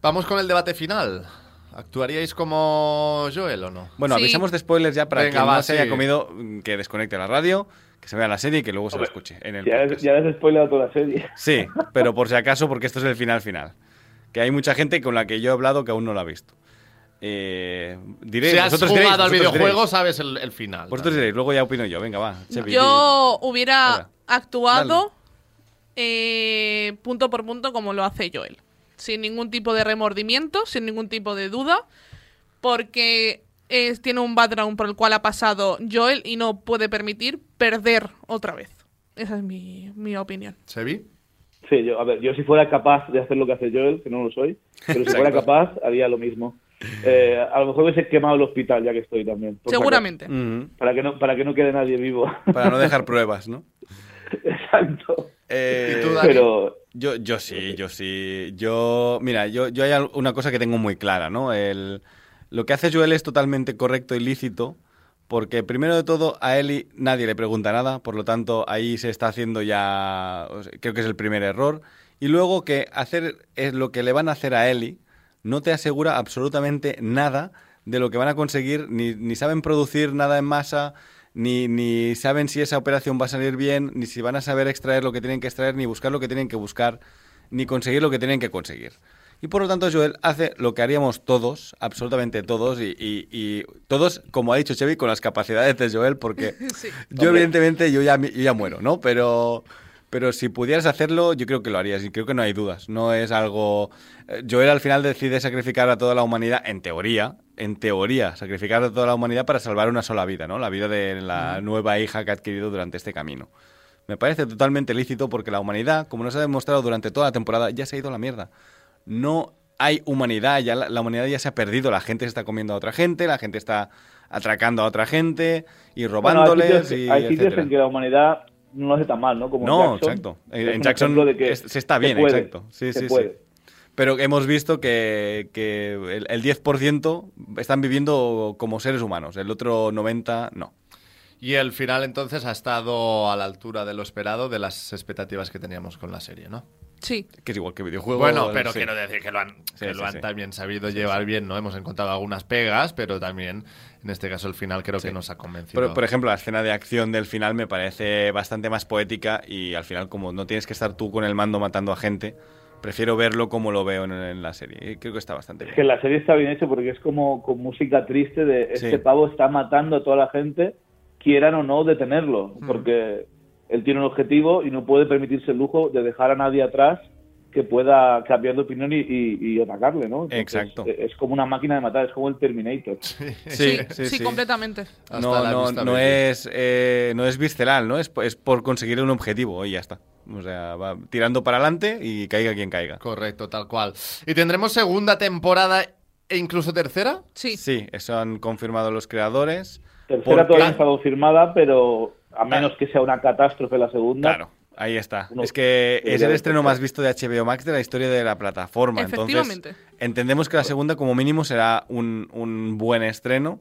Vamos con el debate final. ¿Actuaríais como Joel o no? Bueno, Sí. avisamos de spoilers ya para Venga, que va, no se sí. haya comido, mm, que desconecte la radio, que se vea la serie y que luego se la escuche en el Ya, podcast. ya les he spoilado toda la serie. Sí, pero por si acaso, porque esto es el final final. Que hay mucha gente con la que yo he hablado que aún no lo ha visto. Eh, diréis, si has vosotros jugado diréis, al vosotros videojuego, diréis. sabes el, el final. Vosotros diréis, luego ya opino yo. Venga, va. Chevi, Yo hubiera actuado eh, punto por punto como lo hace Joel. Sin ningún tipo de remordimiento, sin ningún tipo de duda, porque es- tiene un background por el cual ha pasado Joel y no puede permitir perder otra vez. Esa es mi, mi opinión. ¿Sevi? Sí, yo, a ver, yo si fuera capaz de hacer lo que hace Joel, que no lo soy, pero si fuera capaz, haría lo mismo. Eh, a lo mejor hubiese quemado el hospital ya que estoy también. si Seguramente. Para que, no, para que no quede nadie vivo. Para no dejar pruebas, ¿no? Exacto. Eh, ¿Y tú, Dani? Pero Yo, yo sí, yo sí. Yo, mira, yo, yo hay una cosa que tengo muy clara, ¿no? El, lo que hace Joel es totalmente correcto y lícito, porque primero de todo a Eli nadie le pregunta nada, por lo tanto ahí se está haciendo ya, creo que es el primer error. Y luego que hacer es lo que le van a hacer a Eli no te asegura absolutamente nada de lo que van a conseguir, ni, ni saben producir nada en masa, ni, ni saben si esa operación va a salir bien, ni si van a saber extraer lo que tienen que extraer, ni buscar lo que tienen que buscar, ni conseguir lo que tienen que conseguir. Y por lo tanto Joel hace lo que haríamos todos, absolutamente todos, y, y- y todos, como ha dicho Chevy, con las capacidades de Joel, porque Sí. yo evidentemente yo ya, yo ya muero, ¿no? Pero, pero si pudieras hacerlo, yo creo que lo harías y creo que no hay dudas. No es algo... eh, Joel al final decide sacrificar a toda la humanidad, en teoría, en teoría, sacrificar a toda la humanidad para salvar una sola vida, ¿no? La vida de la nueva hija que ha adquirido durante este camino. Me parece totalmente lícito porque la humanidad, como nos ha demostrado durante toda la temporada, ya se ha ido a la mierda. No hay humanidad, ya la, la humanidad ya se ha perdido, la gente se está comiendo a otra gente, la gente está atracando a otra gente y Bueno, hay robándoles sitios, y hay sitios etcétera. en que la humanidad no lo hace tan mal, ¿no? Como No, Jackson. exacto. En Jackson de que es- se está se bien, puede, exacto. Sí, se sí, puede. sí. Pero hemos visto que, que el, el 10% están viviendo como seres humanos, el otro 90% no. Y el final entonces ha estado a la altura de lo esperado, de las expectativas que teníamos con la serie, ¿no? Sí. Que es igual que videojuego. Bueno, pero sí. quiero decir que lo han, que Sí, lo sí, han sí. también sabido llevar bien, ¿no? Hemos encontrado algunas pegas, pero también, en este caso, el final creo que nos ha convencido. Por, por ejemplo, la escena de acción del final me parece bastante más poética y al final como no tienes que estar tú con el mando matando a gente, prefiero verlo como lo veo en, en la serie. Y creo que está bastante Es bien. que la serie está bien hecha porque es como con música triste de este Sí. pavo está matando a toda la gente, quieran o no detenerlo, porque él tiene un objetivo y no puede permitirse el lujo de dejar a nadie atrás que pueda cambiar de opinión y, y- y atacarle, ¿no? Entonces, Exacto. eh, Es como una máquina de matar, es como el Terminator. Sí, Sí, sí, sí, sí. completamente. No, la no, no es, eh, no es visceral, ¿no? Es, es por conseguir un objetivo y ya está. O sea, va tirando para adelante y caiga quien caiga. Correcto, tal cual. ¿Y tendremos segunda temporada e incluso tercera? Sí. Sí, eso han confirmado los creadores. Tercera Porque- todavía no ha estado firmada, pero a menos que sea una catástrofe la segunda. Claro, ahí está. Uno es que es el estreno más visto de HBO Max de la historia de la plataforma. Efectivamente. Entonces, entendemos que la segunda, como mínimo, será un, un buen estreno.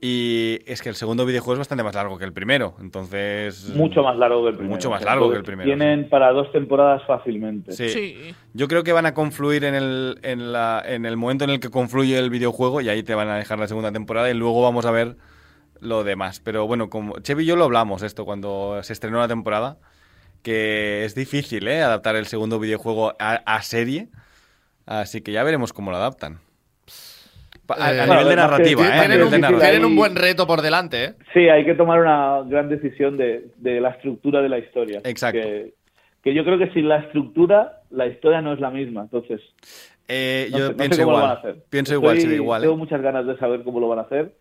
Y es que el segundo videojuego es bastante más largo que el primero. Entonces. Mucho más largo que el primero. Mucho más largo que el primero. Tienen para dos temporadas fácilmente. Sí. Sí. Yo creo que van a confluir en el, en, la, en el momento en el que confluye el videojuego y ahí te van a dejar la segunda temporada y luego vamos a ver lo demás. Pero bueno, como Chevy y yo lo hablamos esto cuando se estrenó la temporada, que es difícil ¿eh? adaptar el segundo videojuego a, a serie, así que ya veremos cómo lo adaptan. A, a Eh, nivel de que narrativa, tienen ¿eh? A Tienen nivel un, de difícil narrativa. tienen un ahí- buen reto por delante, ¿eh? Sí, hay que tomar una gran decisión de, de la estructura de la historia. Exacto. Que, que yo creo que sin la estructura, la historia no es la misma. Entonces, Eh, no yo sé, no sé pienso cómo lo igual. van a hacer. Pienso Estoy- igual, sí, igual. ¿eh? Tengo muchas ganas de saber cómo lo van a hacer,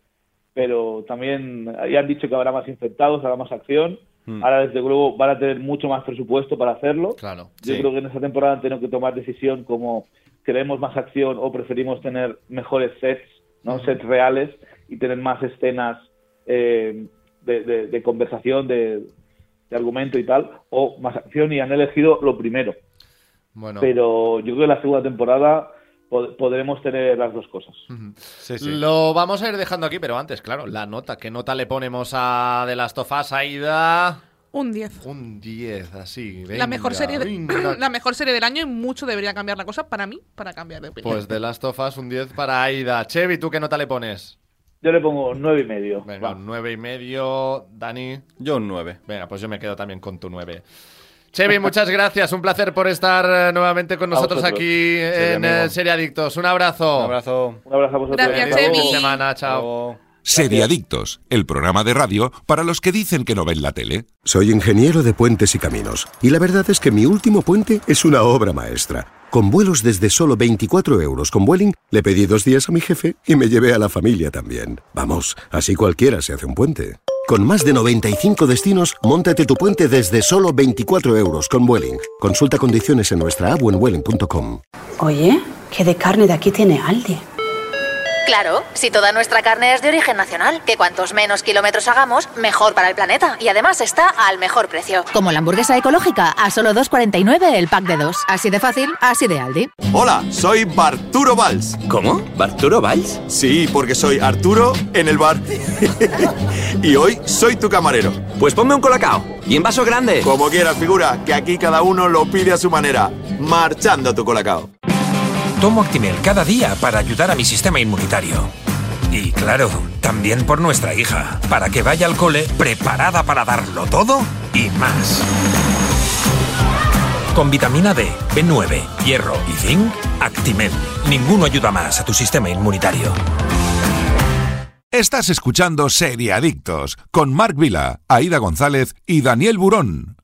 pero también ya han dicho que habrá más infectados, habrá más acción. Hmm. Ahora, desde luego, van a tener mucho más presupuesto para hacerlo. Claro. Yo Sí. creo que en esta temporada han tenido que tomar decisión como queremos más acción o preferimos tener mejores sets, no sets reales y tener más escenas eh, de, de- de conversación, de, de argumento y tal, o más acción y han elegido lo primero. Bueno. Pero yo creo que la segunda temporada pod- podremos tener las dos cosas. Sí, sí. Lo vamos a ir dejando aquí, pero antes, claro, la nota. ¿Qué nota le ponemos a The Last of Us, Aida? Un 10. Un 10, así. La mejor, serie de- la mejor serie del año y mucho debería cambiar la cosa para mí, para cambiar de opinión. Pues The Last of Us, un 10 para Aida. Chevy, ¿tú qué nota le pones? Yo le pongo nueve y medio. Venga, un 9 y medio. Dani. Yo un 9. Venga, pues yo me quedo también con tu 9. Chevy, muchas gracias. Un placer por estar eh, nuevamente con nosotros aquí en amigo. eh, Serie Adictos. Un abrazo. Un abrazo. Un abrazo a vosotros. Gracias, Chemi. luego. Feliz semana, chao. Chao. Seriadictos, el programa de radio para los que dicen que no ven la tele. Soy ingeniero de puentes y caminos. Y la verdad es que mi último puente es una obra maestra. Con vuelos desde solo 24 euros con Vueling, le pedí dos días a mi jefe y me llevé a la familia también. Vamos, así cualquiera se hace un puente. Con más de 95 destinos, móntate tu puente desde solo 24 euros con Vueling. Consulta condiciones en nuestra app vueling.com. Oye, ¿qué de carne de aquí tiene Aldi? Claro, si toda nuestra carne es de origen nacional, que cuantos menos kilómetros hagamos, mejor para el planeta. Y además está al mejor precio. Como la hamburguesa ecológica a solo 2,49 el pack de dos. Así de fácil, así de Aldi. Hola, soy Barturo Valls. ¿Cómo? ¿Barturo Valls? Sí, porque soy Arturo en el bar. y hoy soy tu camarero. Pues ponme un colacao. Y en vaso grande. Como quieras, figura, que aquí cada uno lo pide a su manera. Marchando tu colacao. Tomo Actimel cada día para ayudar a mi sistema inmunitario. Y claro, también por nuestra hija, para que vaya al cole preparada para darlo todo y más. Con vitamina D, B9, hierro y zinc, Actimel. Ninguno ayuda más a tu sistema inmunitario. Estás escuchando Seriadictos con Marc Vila, Aida González y Daniel Burón.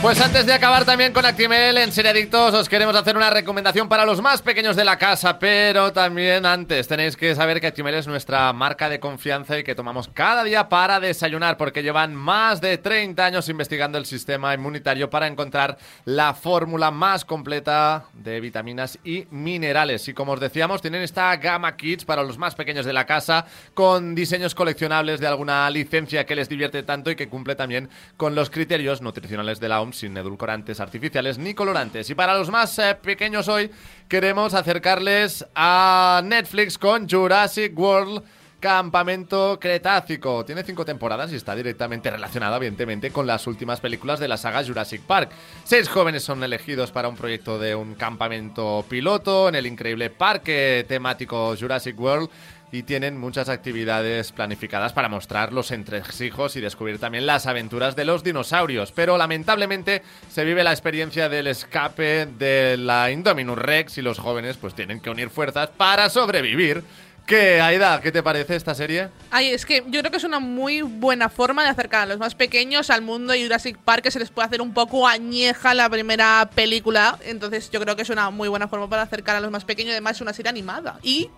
Pues antes de acabar también con Actimel en Serie Adictos, os queremos hacer una recomendación para los más pequeños de la casa, pero también antes tenéis que saber que Actimel es nuestra marca de confianza y que tomamos cada día para desayunar, porque llevan más de 30 años investigando el sistema inmunitario para encontrar la fórmula más completa de vitaminas y minerales. Y como os decíamos, tienen esta gama kits para los más pequeños de la casa, con diseños coleccionables de alguna licencia que les divierte tanto y que cumple también con los criterios nutricionales de la Sin edulcorantes artificiales ni colorantes. Y para los más eh, pequeños hoy queremos acercarles a Netflix con Jurassic World. Campamento Cretácico. Tiene cinco temporadas y está directamente relacionado, evidentemente, con las últimas películas de la saga Jurassic Park. Seis jóvenes son elegidos para un proyecto de un campamento piloto en el increíble parque temático Jurassic World y tienen muchas actividades planificadas para mostrar los entresijos y descubrir también las aventuras de los dinosaurios. Pero lamentablemente se vive la experiencia del escape de la Indominus Rex y los jóvenes pues tienen que unir fuerzas para sobrevivir. ¿Qué, Aida? ¿Qué te parece esta serie? Ay, es que yo creo que es una muy buena forma de acercar a los más pequeños al mundo de Jurassic Park, que se les puede hacer un poco añeja la primera película. Entonces yo creo que es una muy buena forma para acercar a los más pequeños. Además es una serie animada. Y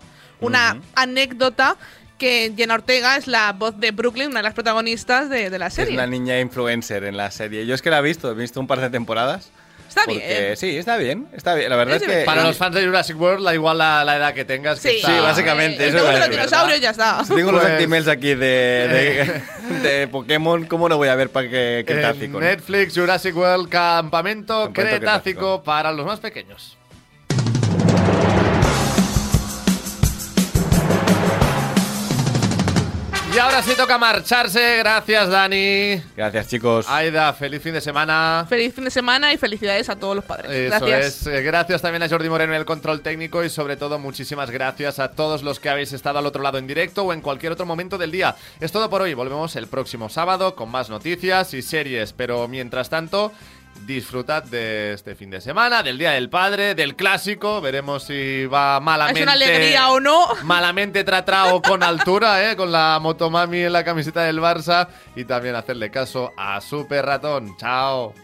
una anécdota que Jenna Ortega es la voz de Brooklyn, una de las protagonistas de, de la Es serie. una niña influencer en la serie. Yo es que la he visto, he visto un par de temporadas. Está porque- bien. Sí, está bien, está bien. La verdad es, Es que... Para los fans de Jurassic World, da igual la, la edad que tengas. que Sí. está- Sí, básicamente. Eh, eso te iba a gustan los dinosaurios, ya está. Si tengo los Pues- Actimels aquí de, de, de Pokémon, ¿cómo no voy a ver para qué Cretácico? no? Netflix, Jurassic World, Campamento, Campamento Cretácico Cretácico. para los más pequeños. Y ahora sí toca marcharse. Gracias, Dani. Gracias, chicos. Aida, feliz fin de semana. Feliz fin de semana y felicidades a todos los padres. Eso Gracias. es. Eh, Gracias también a Jordi Moreno en el control técnico y sobre todo muchísimas gracias a todos los que habéis estado al otro lado en directo o en cualquier otro momento del día. Es todo por hoy. Volvemos el próximo sábado con más noticias y series. Pero mientras tanto, disfrutad de este fin de semana, del Día del Padre, del clásico. Veremos si va malamente. ¿Es una alegría o no? Malamente tratado con altura, ¿eh? con la motomami en la camiseta del Barça. Y también hacerle caso a Super Ratón. Chao.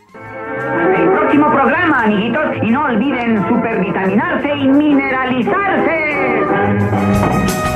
El próximo programa, amiguitos, y no olviden supervitaminarse y mineralizarse.